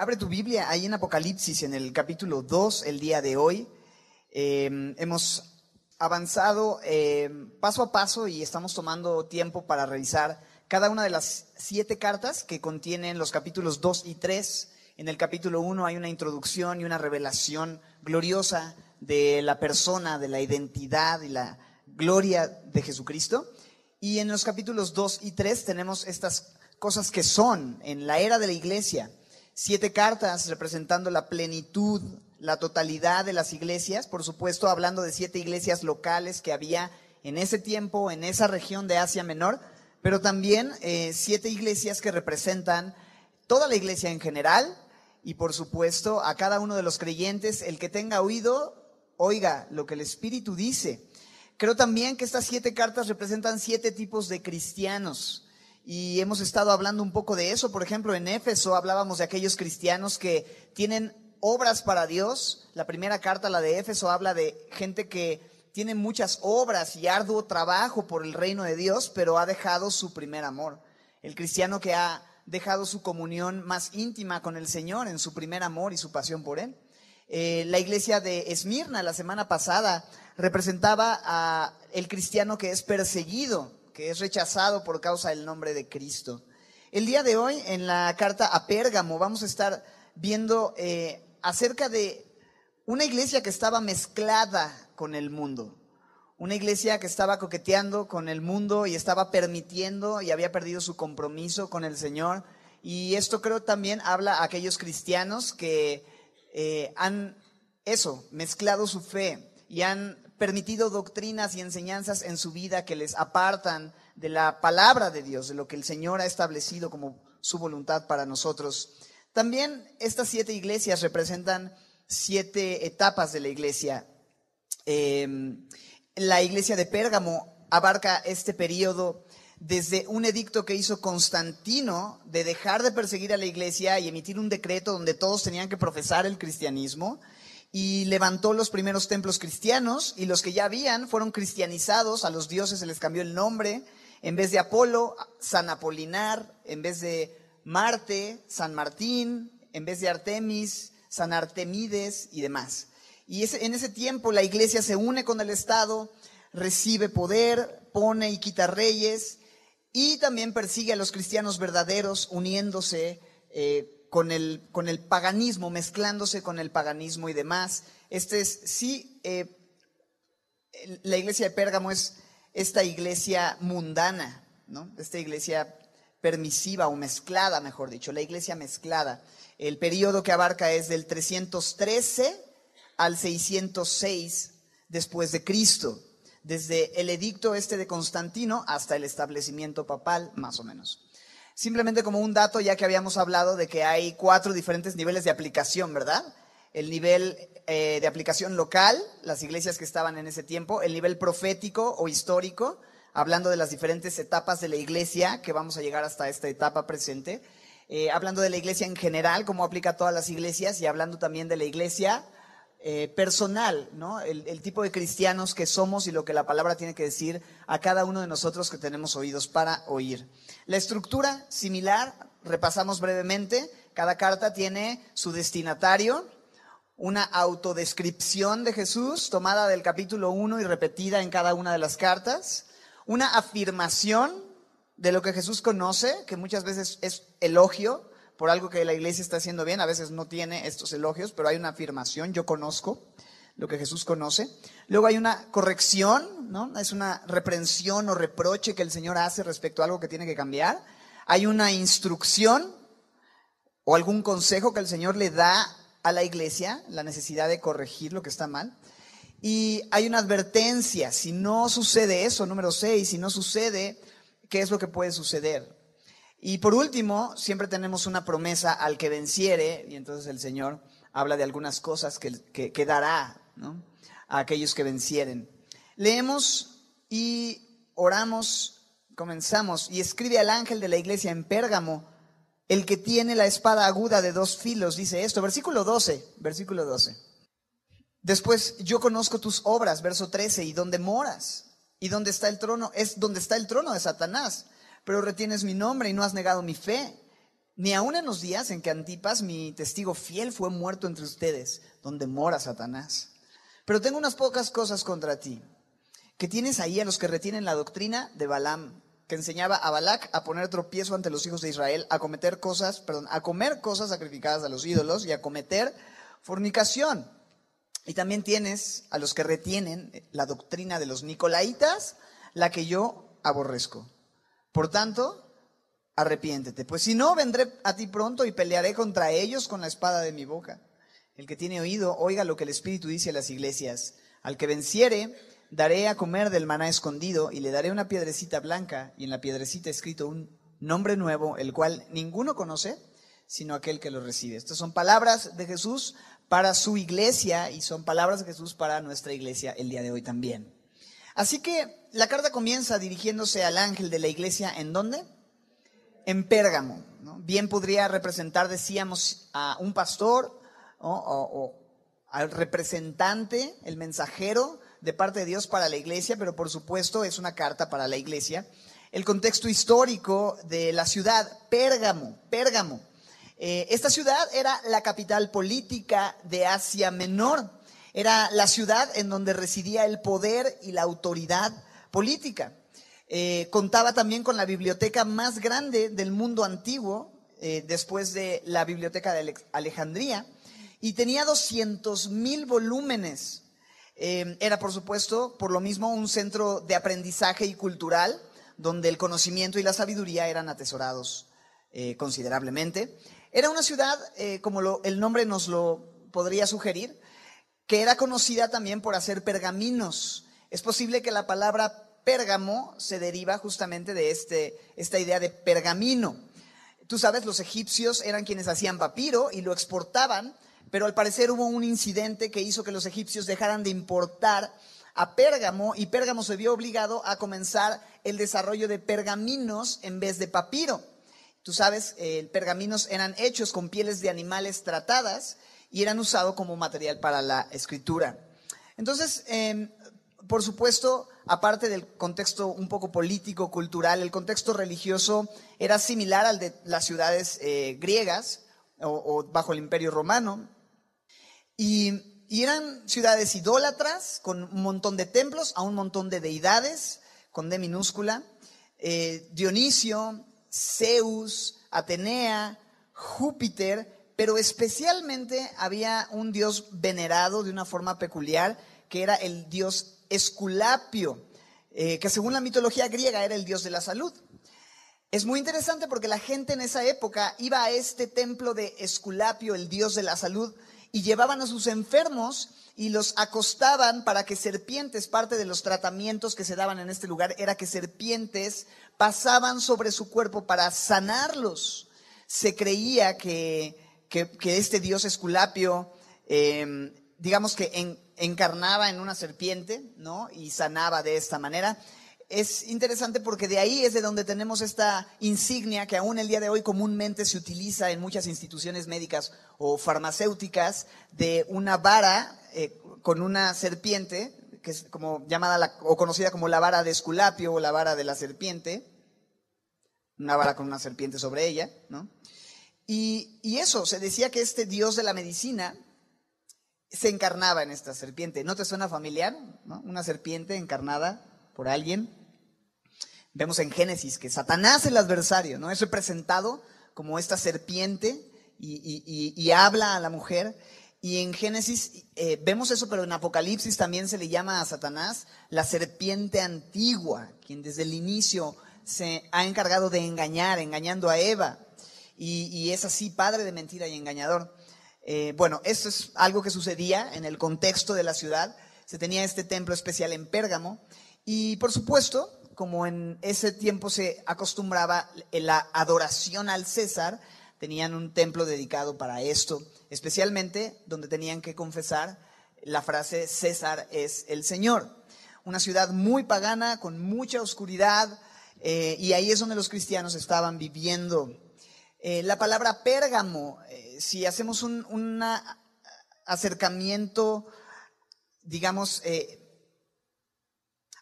abre tu Biblia ahí en Apocalipsis, en el capítulo 2, el día de hoy. Eh, hemos avanzado eh, paso a paso y estamos tomando tiempo para revisar cada una de las siete cartas que contienen los capítulos 2 y 3. En el capítulo 1 hay una introducción y una revelación gloriosa de la persona, de la identidad y la gloria de Jesucristo. Y en los capítulos 2 y 3 tenemos estas cosas que son en la era de la iglesia. Siete cartas representando la plenitud, la totalidad de las iglesias, por supuesto hablando de siete iglesias locales que había en ese tiempo, en esa región de Asia Menor, pero también eh, siete iglesias que representan toda la iglesia en general y por supuesto a cada uno de los creyentes, el que tenga oído, oiga lo que el Espíritu dice. Creo también que estas siete cartas representan siete tipos de cristianos. Y hemos estado hablando un poco de eso. Por ejemplo, en Éfeso hablábamos de aquellos cristianos que tienen obras para Dios. La primera carta, la de Éfeso, habla de gente que tiene muchas obras y arduo trabajo por el reino de Dios, pero ha dejado su primer amor. El cristiano que ha dejado su comunión más íntima con el Señor en su primer amor y su pasión por Él. Eh, la iglesia de Esmirna la semana pasada representaba a el cristiano que es perseguido, que es rechazado por causa del nombre de Cristo. El día de hoy, en la carta a Pérgamo, vamos a estar viendo eh, acerca de una iglesia que estaba mezclada con el mundo, una iglesia que estaba coqueteando con el mundo y estaba permitiendo y había perdido su compromiso con el Señor. Y esto creo también habla a aquellos cristianos que eh, han eso, mezclado su fe y han permitido doctrinas y enseñanzas en su vida que les apartan de la palabra de Dios, de lo que el Señor ha establecido como su voluntad para nosotros. También estas siete iglesias representan siete etapas de la iglesia. Em, la iglesia de Pérgamo abarca este periodo desde un edicto que hizo Constantino de dejar de perseguir a la iglesia y emitir un decreto donde todos tenían que profesar el cristianismo y levantó los primeros templos cristianos y los que ya habían fueron cristianizados, a los dioses se les cambió el nombre, en vez de Apolo, San Apolinar, en vez de Marte, San Martín, en vez de Artemis, San Artemides y demás. Y en ese tiempo la iglesia se une con el Estado, recibe poder, pone y quita reyes, y también persigue a los cristianos verdaderos uniéndose eh, con, el, con, el, paganismo, mezclándose con el paganismo y demás. Este es, sí, eh, la iglesia de Pérgamo es esta iglesia mundana, ¿no? Esta iglesia permisiva o mezclada, mejor dicho, la iglesia mezclada. El periodo que abarca es del 313 al 606 después de Cristo desde el edicto este de Constantino hasta el establecimiento papal, más o menos. Simplemente como un dato, ya que habíamos hablado de que hay cuatro diferentes niveles de aplicación, ¿verdad? El nivel eh, de aplicación local, las iglesias que estaban en ese tiempo, el nivel profético o histórico, hablando de las diferentes etapas de la iglesia, que vamos a llegar hasta esta etapa presente, eh, hablando de la iglesia en general, cómo aplica a todas las iglesias, y hablando también de la iglesia eh, personal, ¿no? El, tipo de cristianos que somos y lo que la palabra tiene que decir a cada uno de nosotros que tenemos oídos para oír. La estructura similar, repasamos brevemente, cada carta tiene su destinatario, una autodescripción de Jesús tomada del capítulo 1 y repetida en cada una de las cartas, una afirmación de lo que Jesús conoce, que muchas veces es elogio, por algo que la iglesia está haciendo bien, a veces no tiene estos elogios, pero hay una afirmación, yo conozco lo que Jesús conoce. Luego hay una corrección, ¿no? Es una reprensión o reproche que el Señor hace respecto a algo que tiene que cambiar. Hay una instrucción o algún consejo que el Señor le da a la iglesia, la necesidad de corregir lo que está mal. Y hay una advertencia, si no sucede eso, número 6, si no sucede, ¿qué es lo que puede suceder? Y por último, siempre tenemos una promesa al que venciere, y entonces el Señor habla de algunas cosas que, que, dará a aquellos que vencieren. Leemos y oramos, comenzamos, y escribe al ángel de la iglesia en Pérgamo, el que tiene la espada aguda de dos filos, dice esto, versículo 12, versículo 12. Después, yo conozco tus obras, verso 13, y dónde moras, y dónde está el trono, es donde está el trono de Satanás pero retienes mi nombre y no has negado mi fe, ni aun en los días en que Antipas, mi testigo fiel, fue muerto entre ustedes, donde mora Satanás. Pero tengo unas pocas cosas contra ti, que tienes ahí a los que retienen la doctrina de Balaam, que enseñaba a Balac a poner tropiezo ante los hijos de Israel, a cometer cosas, perdón, a comer cosas sacrificadas a los ídolos y a cometer fornicación. Y también tienes a los que retienen la doctrina de los nicolaitas, la que yo aborrezco. Por tanto, arrepiéntete. Pues si no, vendré a ti pronto y pelearé contra ellos con la espada de mi boca. El que tiene oído, oiga lo que el Espíritu dice a las iglesias. Al que venciere, daré a comer del maná escondido y le daré una piedrecita blanca y en la piedrecita escrito un nombre nuevo, el cual ninguno conoce, sino aquel que lo recibe. Estas son palabras de Jesús para su iglesia y son palabras de Jesús para nuestra iglesia el día de hoy también. Así que la carta comienza dirigiéndose al ángel de la iglesia, ¿en dónde? en Pérgamo. Bien podría representar, decíamos, a un pastor o, al representante, el mensajero de parte de Dios para la iglesia, pero por supuesto es una carta para la iglesia. El contexto histórico de la ciudad, Pérgamo, Pérgamo. Eh, esta ciudad era la capital política de Asia Menor. Era la ciudad en donde residía el poder y la autoridad política. Eh, contaba también con la biblioteca más grande del mundo antiguo, eh, después de la biblioteca de Alejandría, y tenía 200 mil volúmenes. Eh, era, por supuesto, por lo mismo, un centro de aprendizaje y cultural, donde el conocimiento y la sabiduría eran atesorados considerablemente. Era una ciudad, como el nombre nos lo podría sugerir, que era conocida también por hacer pergaminos. Es posible que la palabra Pérgamo se deriva justamente de este, esta idea de pergamino. Tú sabes, los egipcios eran quienes hacían papiro y lo exportaban, pero al parecer hubo un incidente que hizo que los egipcios dejaran de importar a Pérgamo y Pérgamo se vio obligado a comenzar el desarrollo de pergaminos en vez de papiro. Tú sabes, eh, pergaminos eran hechos con pieles de animales tratadas y eran usados como material para la escritura. Entonces, em, por supuesto, aparte del contexto un poco político, cultural, el contexto religioso era similar al de las ciudades eh, griegas o, bajo el imperio romano. Y, eran ciudades idólatras con un montón de templos, a un montón de deidades, con D minúscula. Eh, Dionisio, Zeus, Atenea, Júpiter, pero especialmente había un dios venerado de una forma peculiar, que era el dios Esculapio, eh, que según la mitología griega era el dios de la salud. Es muy interesante porque la gente en esa época iba a este templo de Esculapio, el dios de la salud, y llevaban a sus enfermos y los acostaban para que serpientes, parte de los tratamientos que se daban en este lugar era que serpientes pasaban sobre su cuerpo para sanarlos. Se creía que, este dios Esculapio, eh, digamos que en, encarnaba en una serpiente, ¿no? Y sanaba de esta manera. Es interesante porque de ahí es de donde tenemos esta insignia que aún el día de hoy comúnmente se utiliza en muchas instituciones médicas o farmacéuticas de una vara eh, con una serpiente, que es como llamada o conocida como la vara de Esculapio o la vara de la serpiente, una vara con una serpiente sobre ella, ¿no? Y, eso, se decía que este dios de la medicina se encarnaba en esta serpiente. ¿No te suena familiar? Una serpiente encarnada por alguien. Vemos en Génesis que Satanás, el adversario, ¿no? es representado como esta serpiente y, habla a la mujer. Y en Génesis eh, vemos eso, pero en Apocalipsis también se le llama a Satanás la serpiente antigua, quien desde el inicio se ha encargado de engañar, engañando a Eva. Y es así, padre de mentira y engañador. Eh, bueno, esto es algo que sucedía en el contexto de la ciudad. Se tenía este templo especial en Pérgamo y por supuesto, como en ese tiempo se acostumbraba la adoración al César, tenían un templo dedicado para esto, especialmente donde tenían que confesar la frase César es el Señor. Una ciudad muy pagana, con mucha oscuridad, eh, y ahí es donde los cristianos estaban viviendo. Eh, la palabra Pérgamo si hacemos un acercamiento, digamos, eh,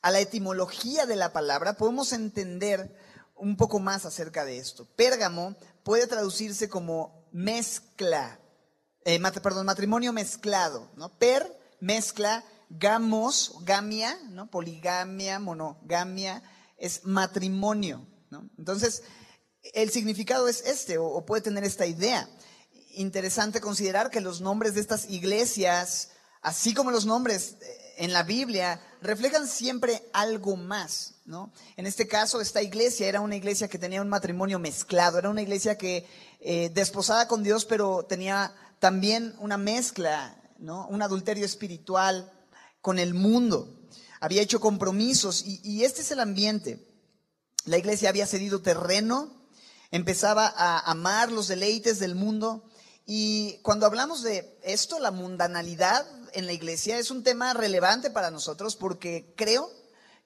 a la etimología de la palabra, podemos entender un poco más acerca de esto. Pérgamo puede traducirse como mezcla, eh, perdón, matrimonio mezclado, ¿no? Per, mezcla, gamos, gamia, ¿no? Poligamia, monogamia, es matrimonio, ¿no? Entonces, el significado es este, o, puede tener esta idea. Interesante considerar que los nombres de estas iglesias, así como los nombres eh, en la Biblia, reflejan siempre algo más, ¿no? En este caso, esta iglesia era una iglesia que tenía un matrimonio mezclado, era una iglesia que eh, desposada con Dios, pero tenía también una mezcla, ¿no? Un adulterio espiritual con el mundo. Había hecho compromisos y, y este es el ambiente. La iglesia había cedido terreno, empezaba a amar los deleites del mundo. Y cuando hablamos de esto, la mundanalidad en la iglesia es un tema relevante para nosotros porque creo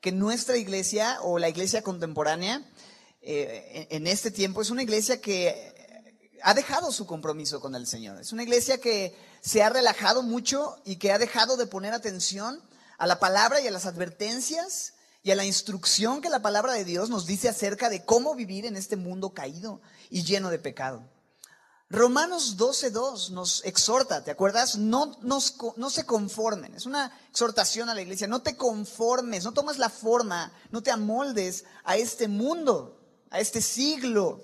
que nuestra iglesia o la iglesia contemporánea eh, en este tiempo es una iglesia que ha dejado su compromiso con el Señor. Es una iglesia que se ha relajado mucho y que ha dejado de poner atención a la palabra y a las advertencias y a la instrucción que la palabra de Dios nos dice acerca de cómo vivir en este mundo caído y lleno de pecado. Romanos 12.2 nos exhorta, ¿te acuerdas? No, no se conformen. Es una exhortación a la iglesia. No te conformes, no tomes la forma, no te amoldes a este mundo, a este siglo,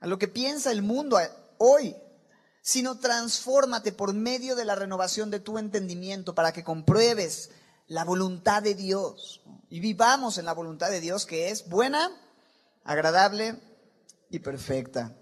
a lo que piensa el mundo hoy, sino transfórmate por medio de la renovación de tu entendimiento para que compruebes la voluntad de Dios y vivamos en la voluntad de Dios que es buena, agradable y perfecta.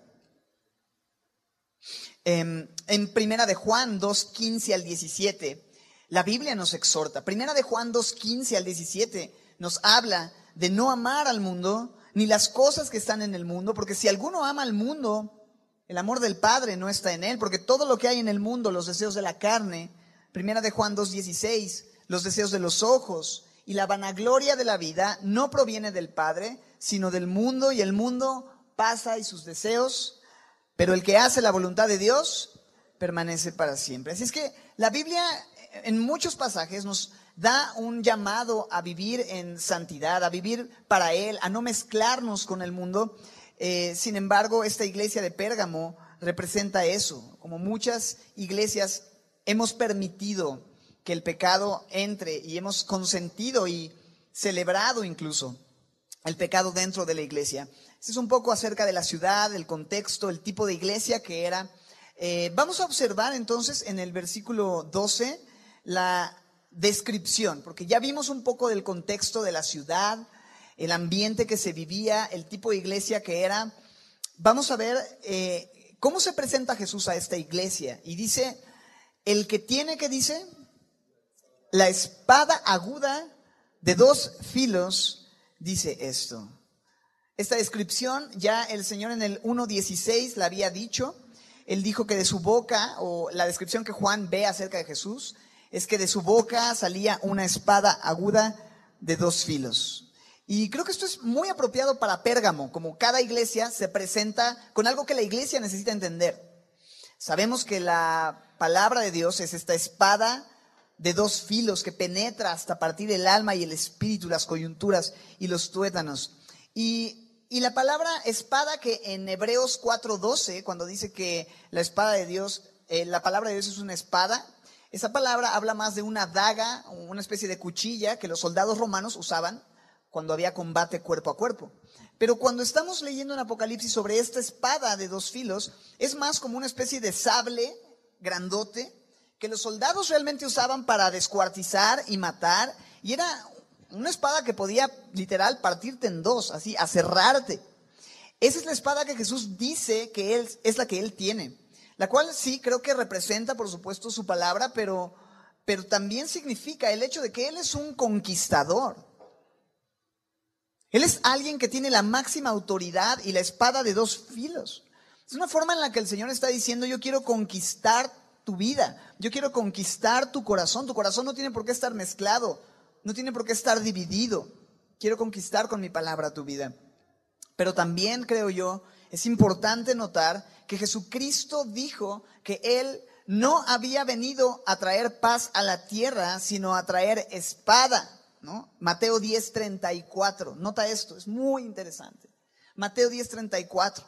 En, en Primera de Juan 2, 15 al 17, la Biblia nos exhorta. Primera de Juan 2, 15 al 17 nos habla de no amar al mundo ni las cosas que están en el mundo, porque si alguno ama al mundo, el amor del Padre no está en él, porque todo lo que hay en el mundo, los deseos de la carne, Primera de Juan 2, 16, los deseos de los ojos y la vanagloria de la vida no proviene del Padre, sino del mundo y el mundo pasa y sus deseos, pero el que hace la voluntad de Dios permanece para siempre. Así es que la Biblia en muchos pasajes nos da un llamado a vivir en santidad, a vivir para Él, a no mezclarnos con el mundo. Eh, sin embargo, esta iglesia de Pérgamo representa eso. Como muchas iglesias hemos permitido que el pecado entre y hemos consentido y celebrado incluso el pecado dentro de la iglesia. Este es un poco acerca de la ciudad, el contexto, el tipo de iglesia que era. Eh, vamos a observar entonces en el versículo 12 la descripción, porque ya vimos un poco del contexto de la ciudad, el ambiente que se vivía, el tipo de iglesia que era. Vamos a ver eh, cómo se presenta Jesús a esta iglesia. Y dice, el que tiene, que dice? La espada aguda de dos filos dice esto. Esta descripción ya el Señor en el 1.16 la había dicho. Él dijo que de su boca, o la descripción que Juan ve acerca de Jesús, es que de su boca salía una espada aguda de dos filos. Y creo que esto es muy apropiado para Pérgamo, como cada iglesia se presenta con algo que la iglesia necesita entender. Sabemos que la palabra de Dios es esta espada de dos filos que penetra hasta partir el alma y el espíritu, las coyunturas y los tuétanos. Y, la palabra espada que en Hebreos 4:12, cuando dice que la espada de Dios, eh, la palabra de Dios es una espada, esa palabra habla más de una daga, una especie de cuchilla que los soldados romanos usaban cuando había combate cuerpo a cuerpo. Pero cuando estamos leyendo en Apocalipsis sobre esta espada de dos filos, es más como una especie de sable grandote que los soldados realmente usaban para descuartizar y matar, y era una espada que podía literal partirte en dos, así, a cerrarte. Esa es la espada que Jesús dice que él, es la que él tiene, la cual sí creo que representa, por supuesto, su palabra, pero, pero también significa el hecho de que él es un conquistador. Él es alguien que tiene la máxima autoridad y la espada de dos filos. Es una forma en la que el Señor está diciendo, yo quiero conquistar tu vida. Yo quiero conquistar tu corazón. Tu corazón no tiene por qué estar mezclado, no tiene por qué estar dividido. Quiero conquistar con mi palabra tu vida. Pero también creo yo, es importante notar que Jesucristo dijo que Él no había venido a traer paz a la tierra, sino a traer espada. ¿no? Mateo 10:34. Nota esto, es muy interesante. Mateo 10:34.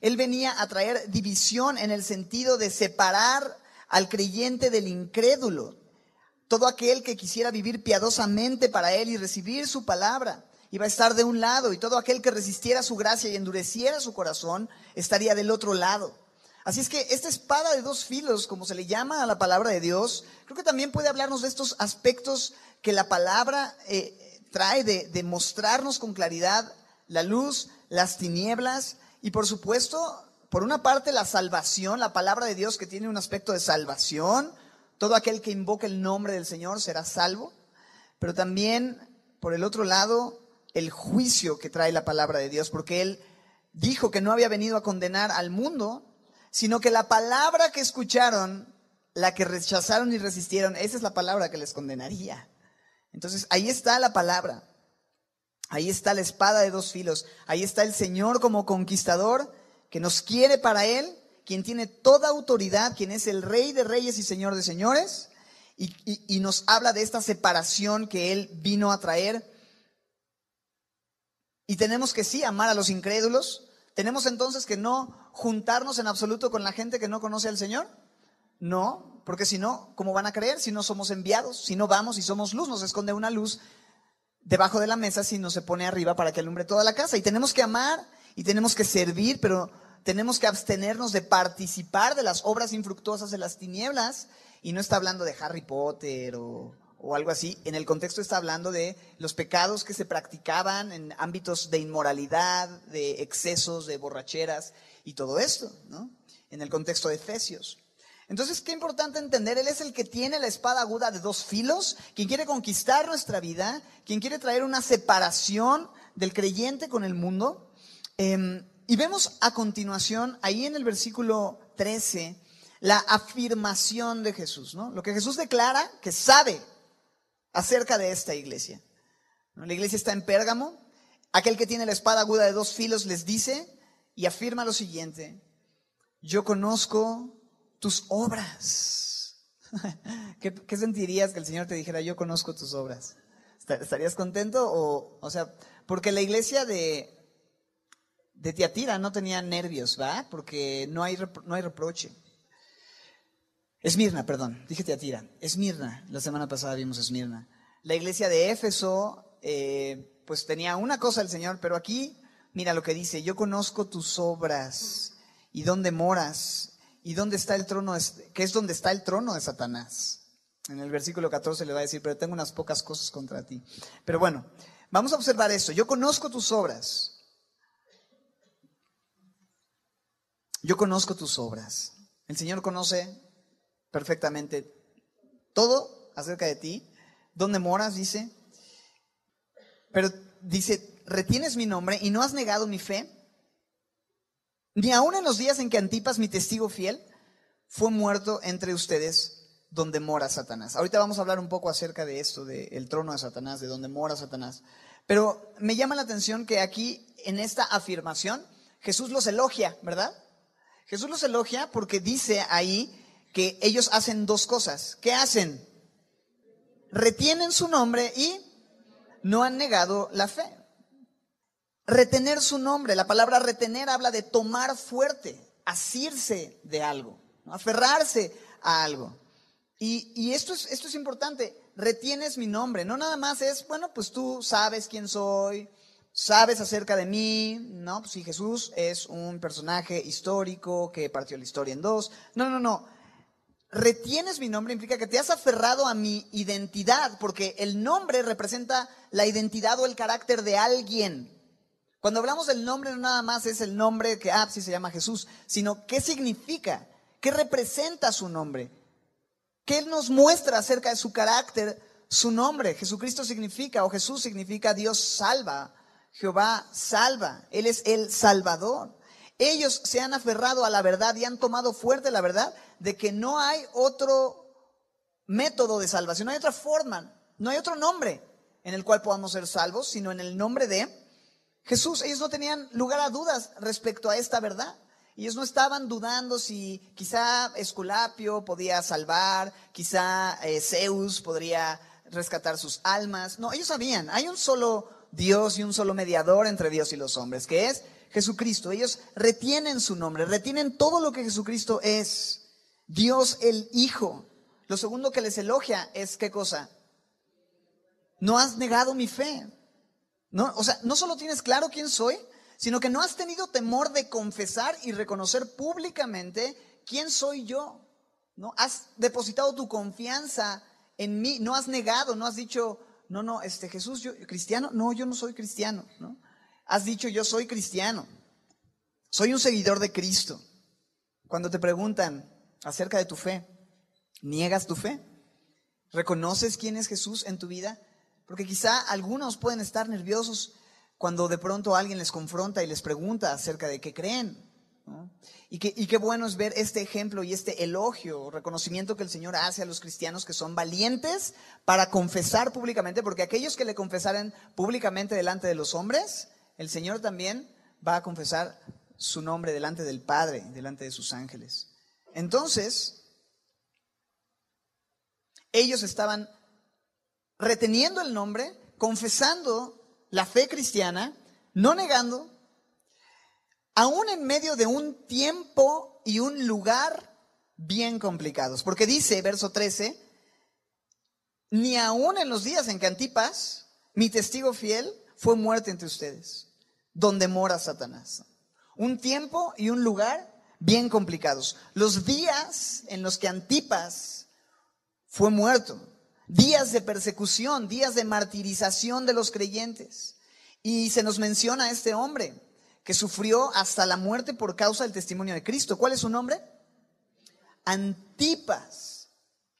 Él venía a traer división en el sentido de separar al creyente del incrédulo. Todo aquel que quisiera vivir piadosamente para Él y recibir su palabra iba a estar de un lado y todo aquel que resistiera su gracia y endureciera su corazón estaría del otro lado. Así es que esta espada de dos filos, como se le llama a la palabra de Dios, creo que también puede hablarnos de estos aspectos que la palabra eh, trae de, de mostrarnos con claridad la luz, las tinieblas y por supuesto, por una parte la salvación, la palabra de Dios que tiene un aspecto de salvación, todo aquel que invoque el nombre del Señor será salvo, pero también por el otro lado el juicio que trae la palabra de Dios, porque Él dijo que no había venido a condenar al mundo, sino que la palabra que escucharon, la que rechazaron y resistieron, esa es la palabra que les condenaría. Entonces, ahí está la palabra. Ahí está la espada de dos filos. Ahí está el Señor como conquistador que nos quiere para Él, quien tiene toda autoridad, quien es el Rey de Reyes y Señor de Señores, y, nos habla de esta separación que Él vino a traer y tenemos que sí amar a los incrédulos. Tenemos entonces que no juntarnos en absoluto con la gente que no conoce al Señor. No, porque si no, ¿cómo van a creer si no somos enviados? Si no vamos y somos luz, nos esconde una luz debajo de la mesa si no se pone arriba para que alumbre toda la casa. Y tenemos que amar y tenemos que servir, pero tenemos que abstenernos de participar de las obras infructuosas de las tinieblas. Y no está hablando de Harry Potter o, algo así, en el contexto está hablando de los pecados que se practicaban en ámbitos de inmoralidad, de excesos, de borracheras y todo esto, ¿no? En el contexto de Efesios. Entonces, qué importante entender, Él es el que tiene la espada aguda de dos filos, quien quiere conquistar nuestra vida, quien quiere traer una separación del creyente con el mundo. Em, y vemos a continuación, ahí en el versículo 13, la afirmación de Jesús, ¿no? Lo que Jesús declara que sabe acerca de esta iglesia. La iglesia está en Pérgamo. Aquel que tiene la espada aguda de dos filos les dice y afirma lo siguiente, yo conozco tus obras. ¿Qué, sentirías que el Señor te dijera, yo conozco tus obras? ¿Estarías contento? O, o sea, porque la iglesia de, de Tiatira no tenía nervios, ¿va? Porque no hay, no hay reproche. Esmirna, perdón, dije Teatira. Esmirna, la semana pasada vimos Esmirna. La iglesia de Éfeso, eh, pues tenía una cosa el Señor, pero aquí, mira lo que dice, yo conozco tus obras y dónde moras y dónde está el trono, que es donde está el trono de Satanás. En el versículo 14 le va a decir, pero tengo unas pocas cosas contra ti. Pero bueno, vamos a observar esto. Yo conozco tus obras. Yo conozco tus obras. El Señor conoce perfectamente todo acerca de ti. ¿Dónde moras? Dice. Pero dice, retienes mi nombre y no has negado mi fe. Ni aun en los días en que Antipas, mi testigo fiel, fue muerto entre ustedes donde mora Satanás. Ahorita vamos a hablar un poco acerca de esto, del trono de Satanás, de donde mora Satanás. Pero me llama la atención que aquí, en esta afirmación, Jesús los elogia, ¿verdad? Jesús los elogia porque dice ahí que ellos hacen dos cosas. ¿Qué hacen? Retienen su nombre y no han negado la fe. Retener su nombre, la palabra retener habla de tomar fuerte, asirse de algo, aferrarse a algo. Y, esto, es, esto es importante, retienes mi nombre, no nada más es, bueno, pues tú sabes quién soy, sabes acerca de mí, ¿no? Pues si Jesús es un personaje histórico que partió la historia en dos. No, no, no retienes mi nombre implica que te has aferrado a mi identidad, porque el nombre representa la identidad o el carácter de alguien. Cuando hablamos del nombre no nada más es el nombre que, ah, sí se llama Jesús, sino qué significa, qué representa su nombre, qué nos muestra acerca de su carácter, su nombre. Jesucristo significa, o Jesús significa Dios salva, Jehová salva, Él es el Salvador. Ellos se han aferrado a la verdad y han tomado fuerte la verdad de que no hay otro método de salvación, no hay otra forma, no hay otro nombre en el cual podamos ser salvos, sino en el nombre de Jesús. Ellos no tenían lugar a dudas respecto a esta verdad. Ellos no estaban dudando si quizá Esculapio podía salvar, quizá eh, Zeus podría rescatar sus almas. No, ellos sabían, hay un solo Dios y un solo mediador entre Dios y los hombres, que es Jesucristo. Ellos retienen su nombre, retienen todo lo que Jesucristo es. Dios el Hijo. Lo segundo que les elogia es qué cosa? No has negado mi fe. No, o sea, no solo tienes claro quién soy, sino que no has tenido temor de confesar y reconocer públicamente quién soy yo. ¿No? Has depositado tu confianza en mí, no has negado, no has dicho, no, no, este Jesús, yo cristiano, no, yo no soy cristiano, ¿no? Has dicho, yo soy cristiano. Soy un seguidor de Cristo. Cuando te preguntan acerca de tu fe, ¿niegas tu fe? ¿Reconoces quién es Jesús en tu vida? Porque quizá algunos pueden estar nerviosos cuando de pronto alguien les confronta y les pregunta acerca de qué creen. Y, qué, bueno es ver este ejemplo y este elogio, reconocimiento que el Señor hace a los cristianos que son valientes para confesar públicamente, porque aquellos que le confesaren públicamente delante de los hombres, el Señor también va a confesar su nombre delante del Padre, delante de sus ángeles. Entonces, ellos estaban reteniendo el nombre, confesando la fe cristiana, no negando, aún en medio de un tiempo y un lugar bien complicados. Porque dice, verso 13, ni aún en los días en que Antipas, mi testigo fiel, fue muerto entre ustedes, donde mora Satanás. Un tiempo y un lugar bien complicados. Los días en los que Antipas fue muerto, días de persecución, días de martirización de los creyentes. Y se nos menciona a este hombre que sufrió hasta la muerte por causa del testimonio de Cristo. ¿Cuál es su nombre? Antipas.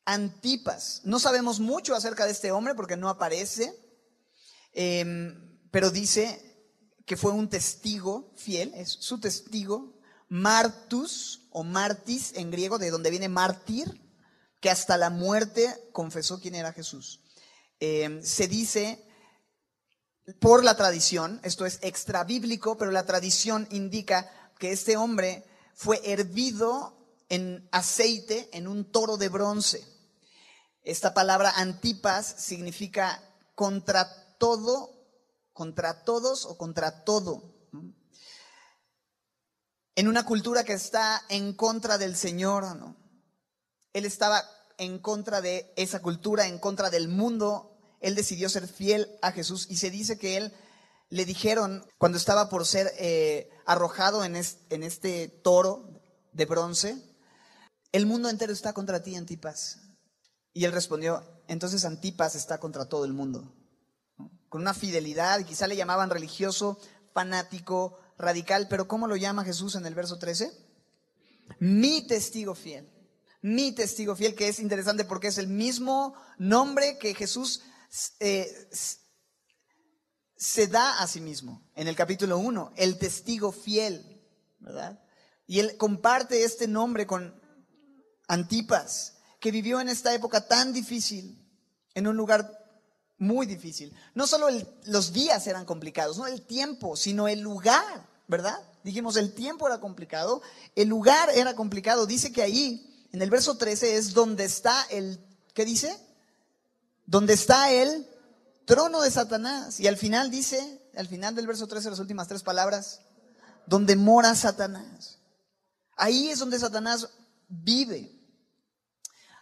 Antipas. No sabemos mucho acerca de este hombre porque no aparece, em, pero dice que fue un testigo fiel, es su testigo, martus o martis en griego, de donde viene mártir, que hasta la muerte confesó quién era Jesús. Eh, se dice por la tradición, esto es extra bíblico, pero la tradición indica que este hombre fue hervido en aceite en un toro de bronce. Esta palabra antipas significa contra todo, contra todos o contra todo. En una cultura que está en contra del Señor. Él estaba en contra de esa cultura, en contra del mundo. Él decidió ser fiel a Jesús y se dice que él le dijeron cuando estaba por ser eh, arrojado en, en este toro de bronce, el mundo entero está contra ti, Antipas. Y él respondió, entonces Antipas está contra todo el mundo. Con una fidelidad, quizá le llamaban religioso, fanático, radical, pero ¿cómo lo llama Jesús en el verso 13? Mi testigo fiel mi testigo fiel, que es interesante porque es el mismo nombre que Jesús eh, se da a sí mismo en el capítulo 1, el testigo fiel, ¿verdad? Y él comparte este nombre con Antipas, que vivió en esta época tan difícil, en un lugar muy difícil. No solo los días eran complicados, no el tiempo, sino el lugar, ¿verdad? Dijimos, el tiempo era complicado, el lugar era complicado. Dice que ahí en el verso 13 es donde está el, ¿qué dice? Donde está el trono de Satanás. Y al final dice, al final del verso 13, las últimas tres palabras, donde mora Satanás. Ahí es donde Satanás vive.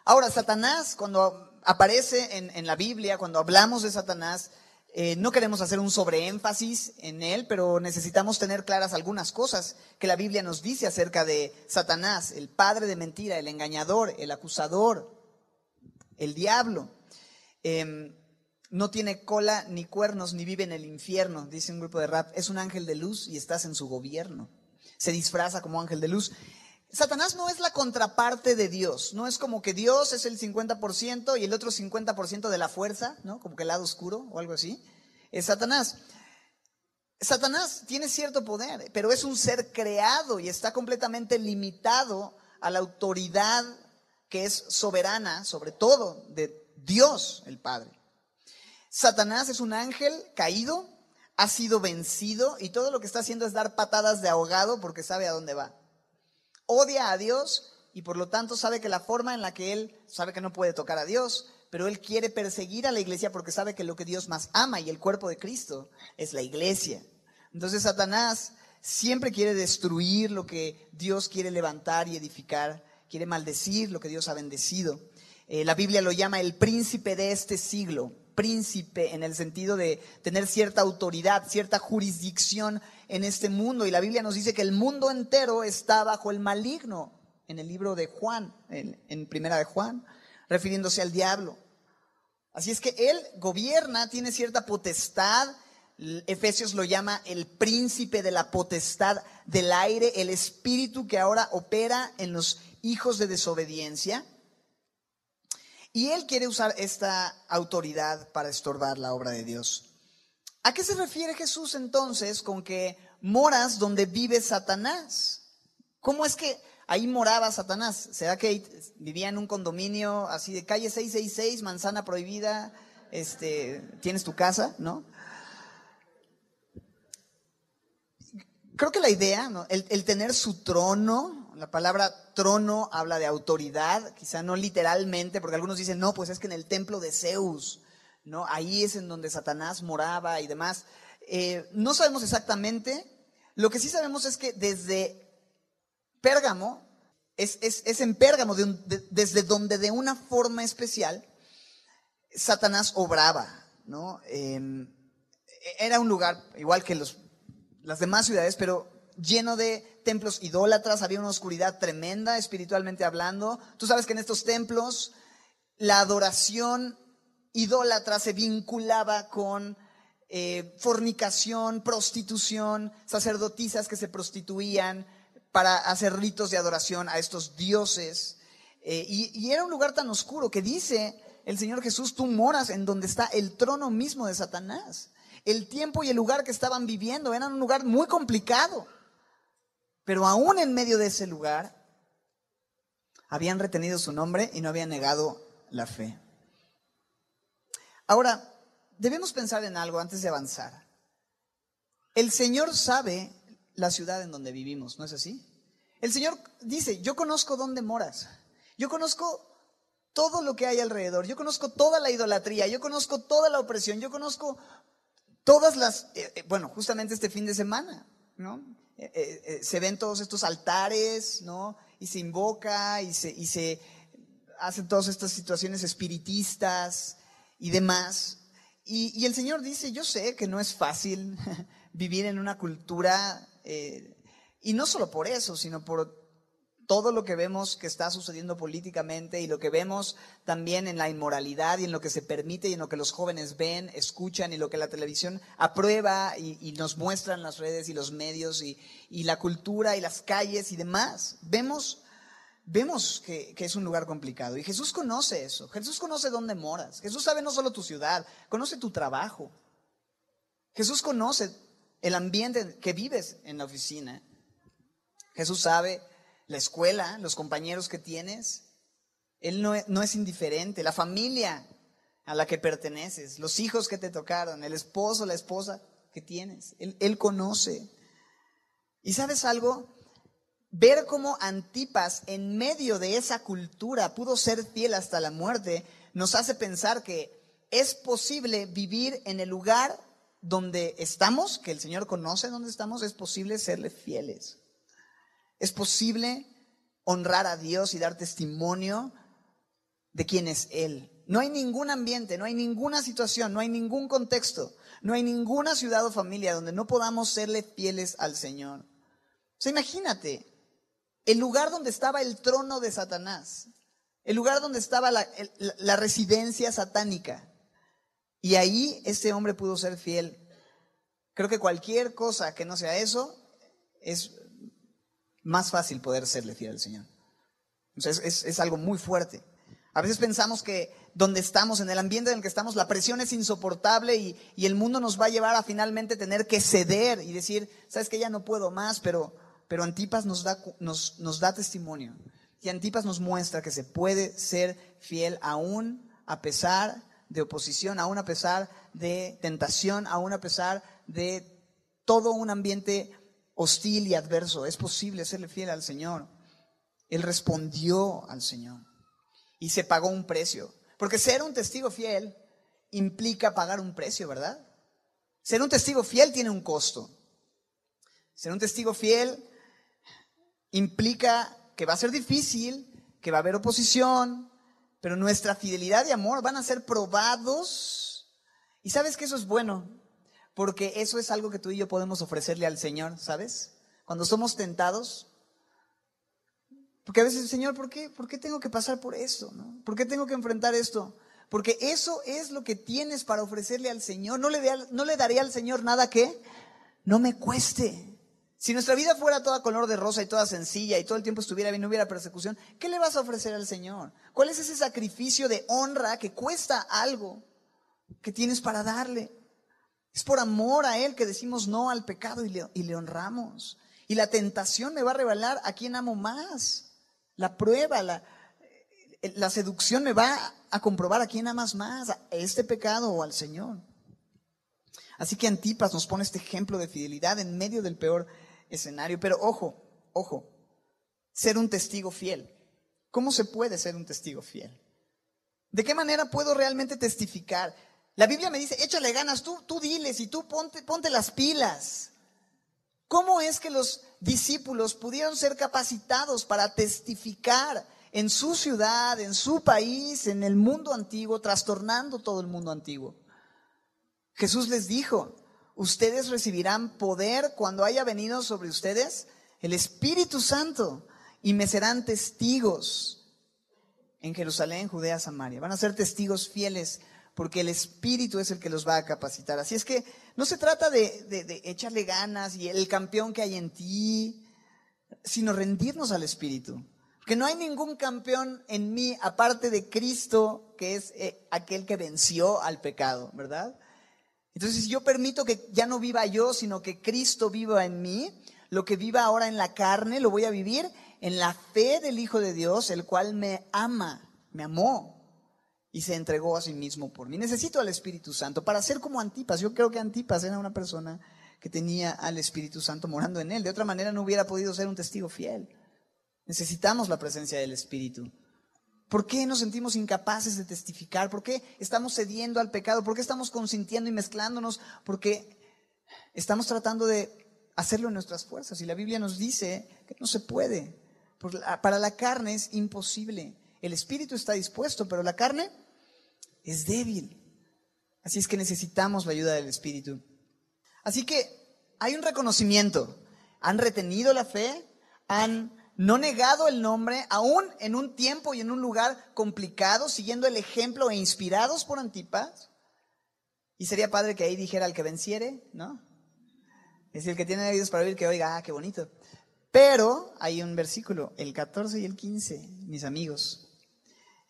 Ahora, Satanás, cuando aparece en, en la Biblia, cuando hablamos de Satanás, eh, no queremos hacer un sobreénfasis en él, pero necesitamos tener claras algunas cosas que la Biblia nos dice acerca de Satanás, el padre de mentira, el engañador, el acusador, el diablo. Em, no tiene cola ni cuernos ni vive en el infierno, dice un grupo de rap. Es un ángel de luz y estás en su gobierno. Se disfraza como ángel de luz. Satanás no es la contraparte de Dios, no es como que Dios es el 50% y el otro 50% de la fuerza, ¿no? Como que el lado oscuro o algo así. Es Satanás. Satanás tiene cierto poder, pero es un ser creado y está completamente limitado a la autoridad que es soberana sobre todo de Dios el Padre. Satanás es un ángel caído, ha sido vencido y todo lo que está haciendo es dar patadas de ahogado porque sabe a dónde va odia a Dios y por lo tanto sabe que la forma en la que él sabe que no puede tocar a Dios, pero él quiere perseguir a la iglesia porque sabe que lo que Dios más ama y el cuerpo de Cristo es la iglesia. Entonces Satanás siempre quiere destruir lo que Dios quiere levantar y edificar, quiere maldecir lo que Dios ha bendecido. Eh, la Biblia lo llama el príncipe de este siglo, príncipe en el sentido de tener cierta autoridad, cierta jurisdicción en este mundo. Y la Biblia nos dice que el mundo entero está bajo el maligno en el libro de Juan, en, en primera de Juan, refiriéndose al diablo. Así es que él gobierna, tiene cierta potestad, Efesios lo llama el príncipe de la potestad del aire, el espíritu que ahora opera en los hijos de desobediencia. Y él quiere usar esta autoridad para estorbar la obra de Dios. ¿A qué se refiere Jesús entonces con que moras donde vive Satanás? ¿Cómo es que ahí moraba Satanás? ¿Será que vivía en un condominio así de calle 666, manzana prohibida? Este, tienes tu casa, ¿no? creo que la idea, el, tener su trono, la palabra trono habla de autoridad, quizá no literalmente, porque algunos dicen, no, pues es que en el templo de Zeus, ¿no? Ahí es en donde Satanás moraba y demás. Eh, no sabemos exactamente, lo que sí sabemos es que desde Pérgamo, es, en Pérgamo, desde donde de una forma especial Satanás obraba, ¿no? Em, era un lugar, igual que los las demás ciudades, pero lleno de templos idólatras, había una oscuridad tremenda espiritualmente hablando. Tú sabes que en estos templos la adoración idólatra se vinculaba con eh, fornicación, prostitución, sacerdotisas que se prostituían para hacer ritos de adoración a estos dioses. Eh, y era un lugar tan oscuro que dice el Señor Jesús, tú moras en donde está el trono mismo de Satanás el tiempo y el lugar que estaban viviendo. Era un lugar muy complicado. Pero aún en medio de ese lugar, habían retenido su nombre y no habían negado la fe. Ahora, debemos pensar en algo antes de avanzar. El Señor sabe la ciudad en donde vivimos, ¿no es así? El Señor dice, yo conozco dónde moras, yo conozco todo lo que hay alrededor, yo conozco toda la idolatría, yo conozco toda la opresión, yo conozco todas las, eh, eh, bueno, justamente este fin de semana, ¿no? Eh, se ven todos estos altares, ¿no? Y se invoca y se, y se hacen todas estas situaciones espiritistas y demás. Y, y, el Señor dice, yo sé que no es fácil vivir en una cultura, y no solo por eso, sino por todo lo que vemos que está sucediendo políticamente y lo que vemos también en la inmoralidad y en lo que se permite y en lo que los jóvenes ven, escuchan y lo que la televisión aprueba y, nos muestran las redes y los medios y, la cultura y las calles y demás. Vemos, vemos que, que es un lugar complicado y Jesús conoce eso. Jesús conoce dónde moras. Jesús sabe no solo tu ciudad, conoce tu trabajo. Jesús conoce el ambiente que vives en la oficina. Jesús sabe la escuela, los compañeros que tienes. Él no, es indiferente, la familia a la que perteneces, los hijos que te tocaron, el esposo, la esposa que tienes. Él, él conoce. ¿Y sabes algo? Ver cómo Antipas en medio de esa cultura pudo ser fiel hasta la muerte nos hace pensar que es posible vivir en el lugar donde estamos, que el Señor conoce donde estamos, es posible serle fieles. Es posible honrar a Dios y dar testimonio de quién es Él. No hay ningún ambiente, no hay ninguna situación, no hay ningún contexto, no hay ninguna ciudad o familia donde no podamos serle fieles al Señor. O sea, imagínate, el lugar donde estaba el trono de Satanás, el lugar donde estaba la, residencia satánica, y ahí este hombre pudo ser fiel. Creo que cualquier cosa que no sea eso es más fácil poder serle fiel al Señor. Entonces es, algo muy fuerte. A veces pensamos que donde estamos, en el ambiente en el que estamos, la presión es insoportable y, el mundo nos va a llevar a finalmente tener que ceder y decir, sabes que ya no puedo más, pero, pero Antipas nos da, nos, nos da testimonio. Y Antipas nos muestra que se puede ser fiel aún a pesar de oposición, aún a pesar de tentación, aún a pesar de todo un ambiente hostil y adverso. Es posible serle fiel al Señor. Él respondió al Señor y se pagó un precio. Porque ser un testigo fiel implica pagar un precio, ¿verdad? Ser un testigo fiel tiene un costo. Ser un testigo fiel implica que va a ser difícil, que va a haber oposición, pero nuestra fidelidad y amor van a ser probados. Y sabes que eso es bueno, porque eso es algo que tú y yo podemos ofrecerle al Señor, ¿sabes? Cuando somos tentados, porque a veces, Señor, ¿por qué, ¿por qué tengo que pasar por esto? ¿no? ¿Por qué tengo que enfrentar esto? Porque eso es lo que tienes para ofrecerle al Señor. No le, no le daré al Señor nada que no me cueste. Si nuestra vida fuera toda color de rosa y toda sencilla y todo el tiempo estuviera bien, no hubiera persecución, ¿qué le vas a ofrecer al Señor? ¿Cuál es ese sacrificio de honra que cuesta algo que tienes para darle? Es por amor a Él que decimos no al pecado y le, honramos. Y la tentación me va a revelar a quién amo más. La prueba, la, la seducción me va a comprobar a quién amas más, a este pecado o al Señor. Así que Antipas nos pone este ejemplo de fidelidad en medio del peor escenario. Pero ojo, ojo, ser un testigo fiel. ¿Cómo se puede ser un testigo fiel? ¿De qué manera puedo realmente testificar? La Biblia me dice, échale ganas, tú, tú diles y tú ponte, ponte las pilas. ¿Cómo es que los discípulos pudieron ser capacitados para testificar en su ciudad, en su país, en el mundo antiguo, trastornando todo el mundo antiguo? Jesús les dijo, ustedes recibirán poder cuando haya venido sobre ustedes el Espíritu Santo y me serán testigos en Jerusalén, Judea, Samaria. Van a ser testigos fieles porque el Espíritu es el que los va a capacitar. Así es que no se trata de, echarle ganas y el campeón que hay en ti, sino rendirnos al Espíritu. Que no hay ningún campeón en mí aparte de Cristo, que es eh, aquel que venció al pecado, ¿verdad? Entonces, si yo permito que ya no viva yo, sino que Cristo viva en mí, lo que viva ahora en la carne, lo voy a vivir en la fe del Hijo de Dios, el cual me ama, me amó y se entregó a sí mismo por mí. Necesito al Espíritu Santo para ser como Antipas. Yo creo que Antipas era una persona que tenía al Espíritu Santo morando en él. De otra manera no hubiera podido ser un testigo fiel. Necesitamos la presencia del Espíritu. ¿Por qué nos sentimos incapaces de testificar? ¿Por qué estamos cediendo al pecado? ¿Por qué estamos consintiendo y mezclándonos? Porque estamos tratando de hacerlo en nuestras fuerzas. Y la Biblia nos dice que no se puede. Para la carne es imposible. El espíritu está dispuesto, pero la carne es débil. Así es que necesitamos la ayuda del espíritu. Así que hay un reconocimiento. Han retenido la fe, han no negado el nombre, aún en un tiempo y en un lugar complicado, siguiendo el ejemplo e inspirados por Antipas. Y sería padre que ahí dijera el que venciere, ¿no? Es el que tiene oídos para oír que oiga, ah, qué bonito. Pero hay un versículo, el 14 y el 15, mis amigos,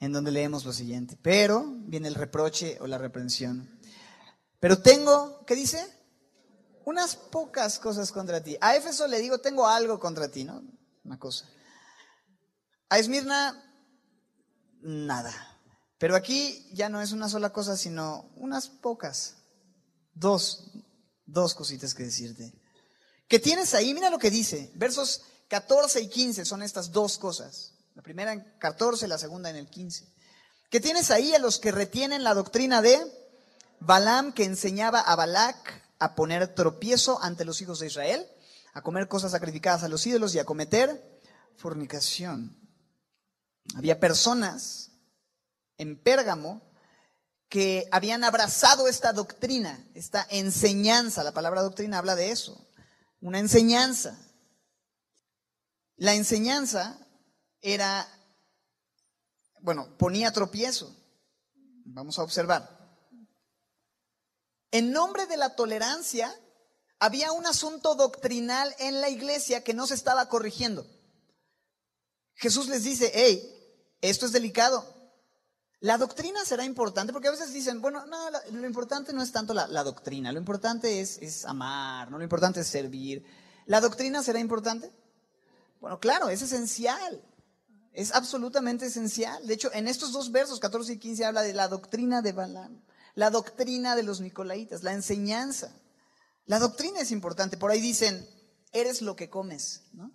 en donde leemos lo siguiente. Pero viene el reproche o la reprensión. Pero tengo, ¿qué dice? Unas pocas cosas contra ti. A Éfeso le digo, tengo algo contra ti, ¿no? una cosa. A Esmirna, nada. Pero aquí ya no es una sola cosa, sino unas pocas. Dos, dos cositas que decirte. Que tienes ahí, mira lo que dice. Versos 14 y 15 son estas dos cosas. La primera en 14, la segunda en el 15. Que tienes ahí a los que retienen la doctrina de Balaam que enseñaba a Balac a poner tropiezo ante los hijos de Israel a comer cosas sacrificadas a los ídolos y a cometer fornicación. Había personas en Pérgamo que habían abrazado esta doctrina, esta enseñanza. La palabra doctrina habla de eso, una enseñanza. La enseñanza era, bueno, ponía tropiezo. Vamos a observar. En nombre de la tolerancia, había un asunto doctrinal en la iglesia que no se estaba corrigiendo. Jesús les dice, hey, esto es delicado. La doctrina será importante, porque a veces dicen, bueno, no, lo importante no es tanto la, doctrina, lo importante es, es, amar, ¿no? lo importante es servir. ¿La doctrina será importante? Bueno, claro, es esencial, es absolutamente esencial. De hecho, en estos dos versos, 14 y 15, habla de la doctrina de Balaam, la doctrina de los Nicolaitas, la enseñanza. La doctrina es importante. Por ahí dicen, eres lo que comes, ¿no?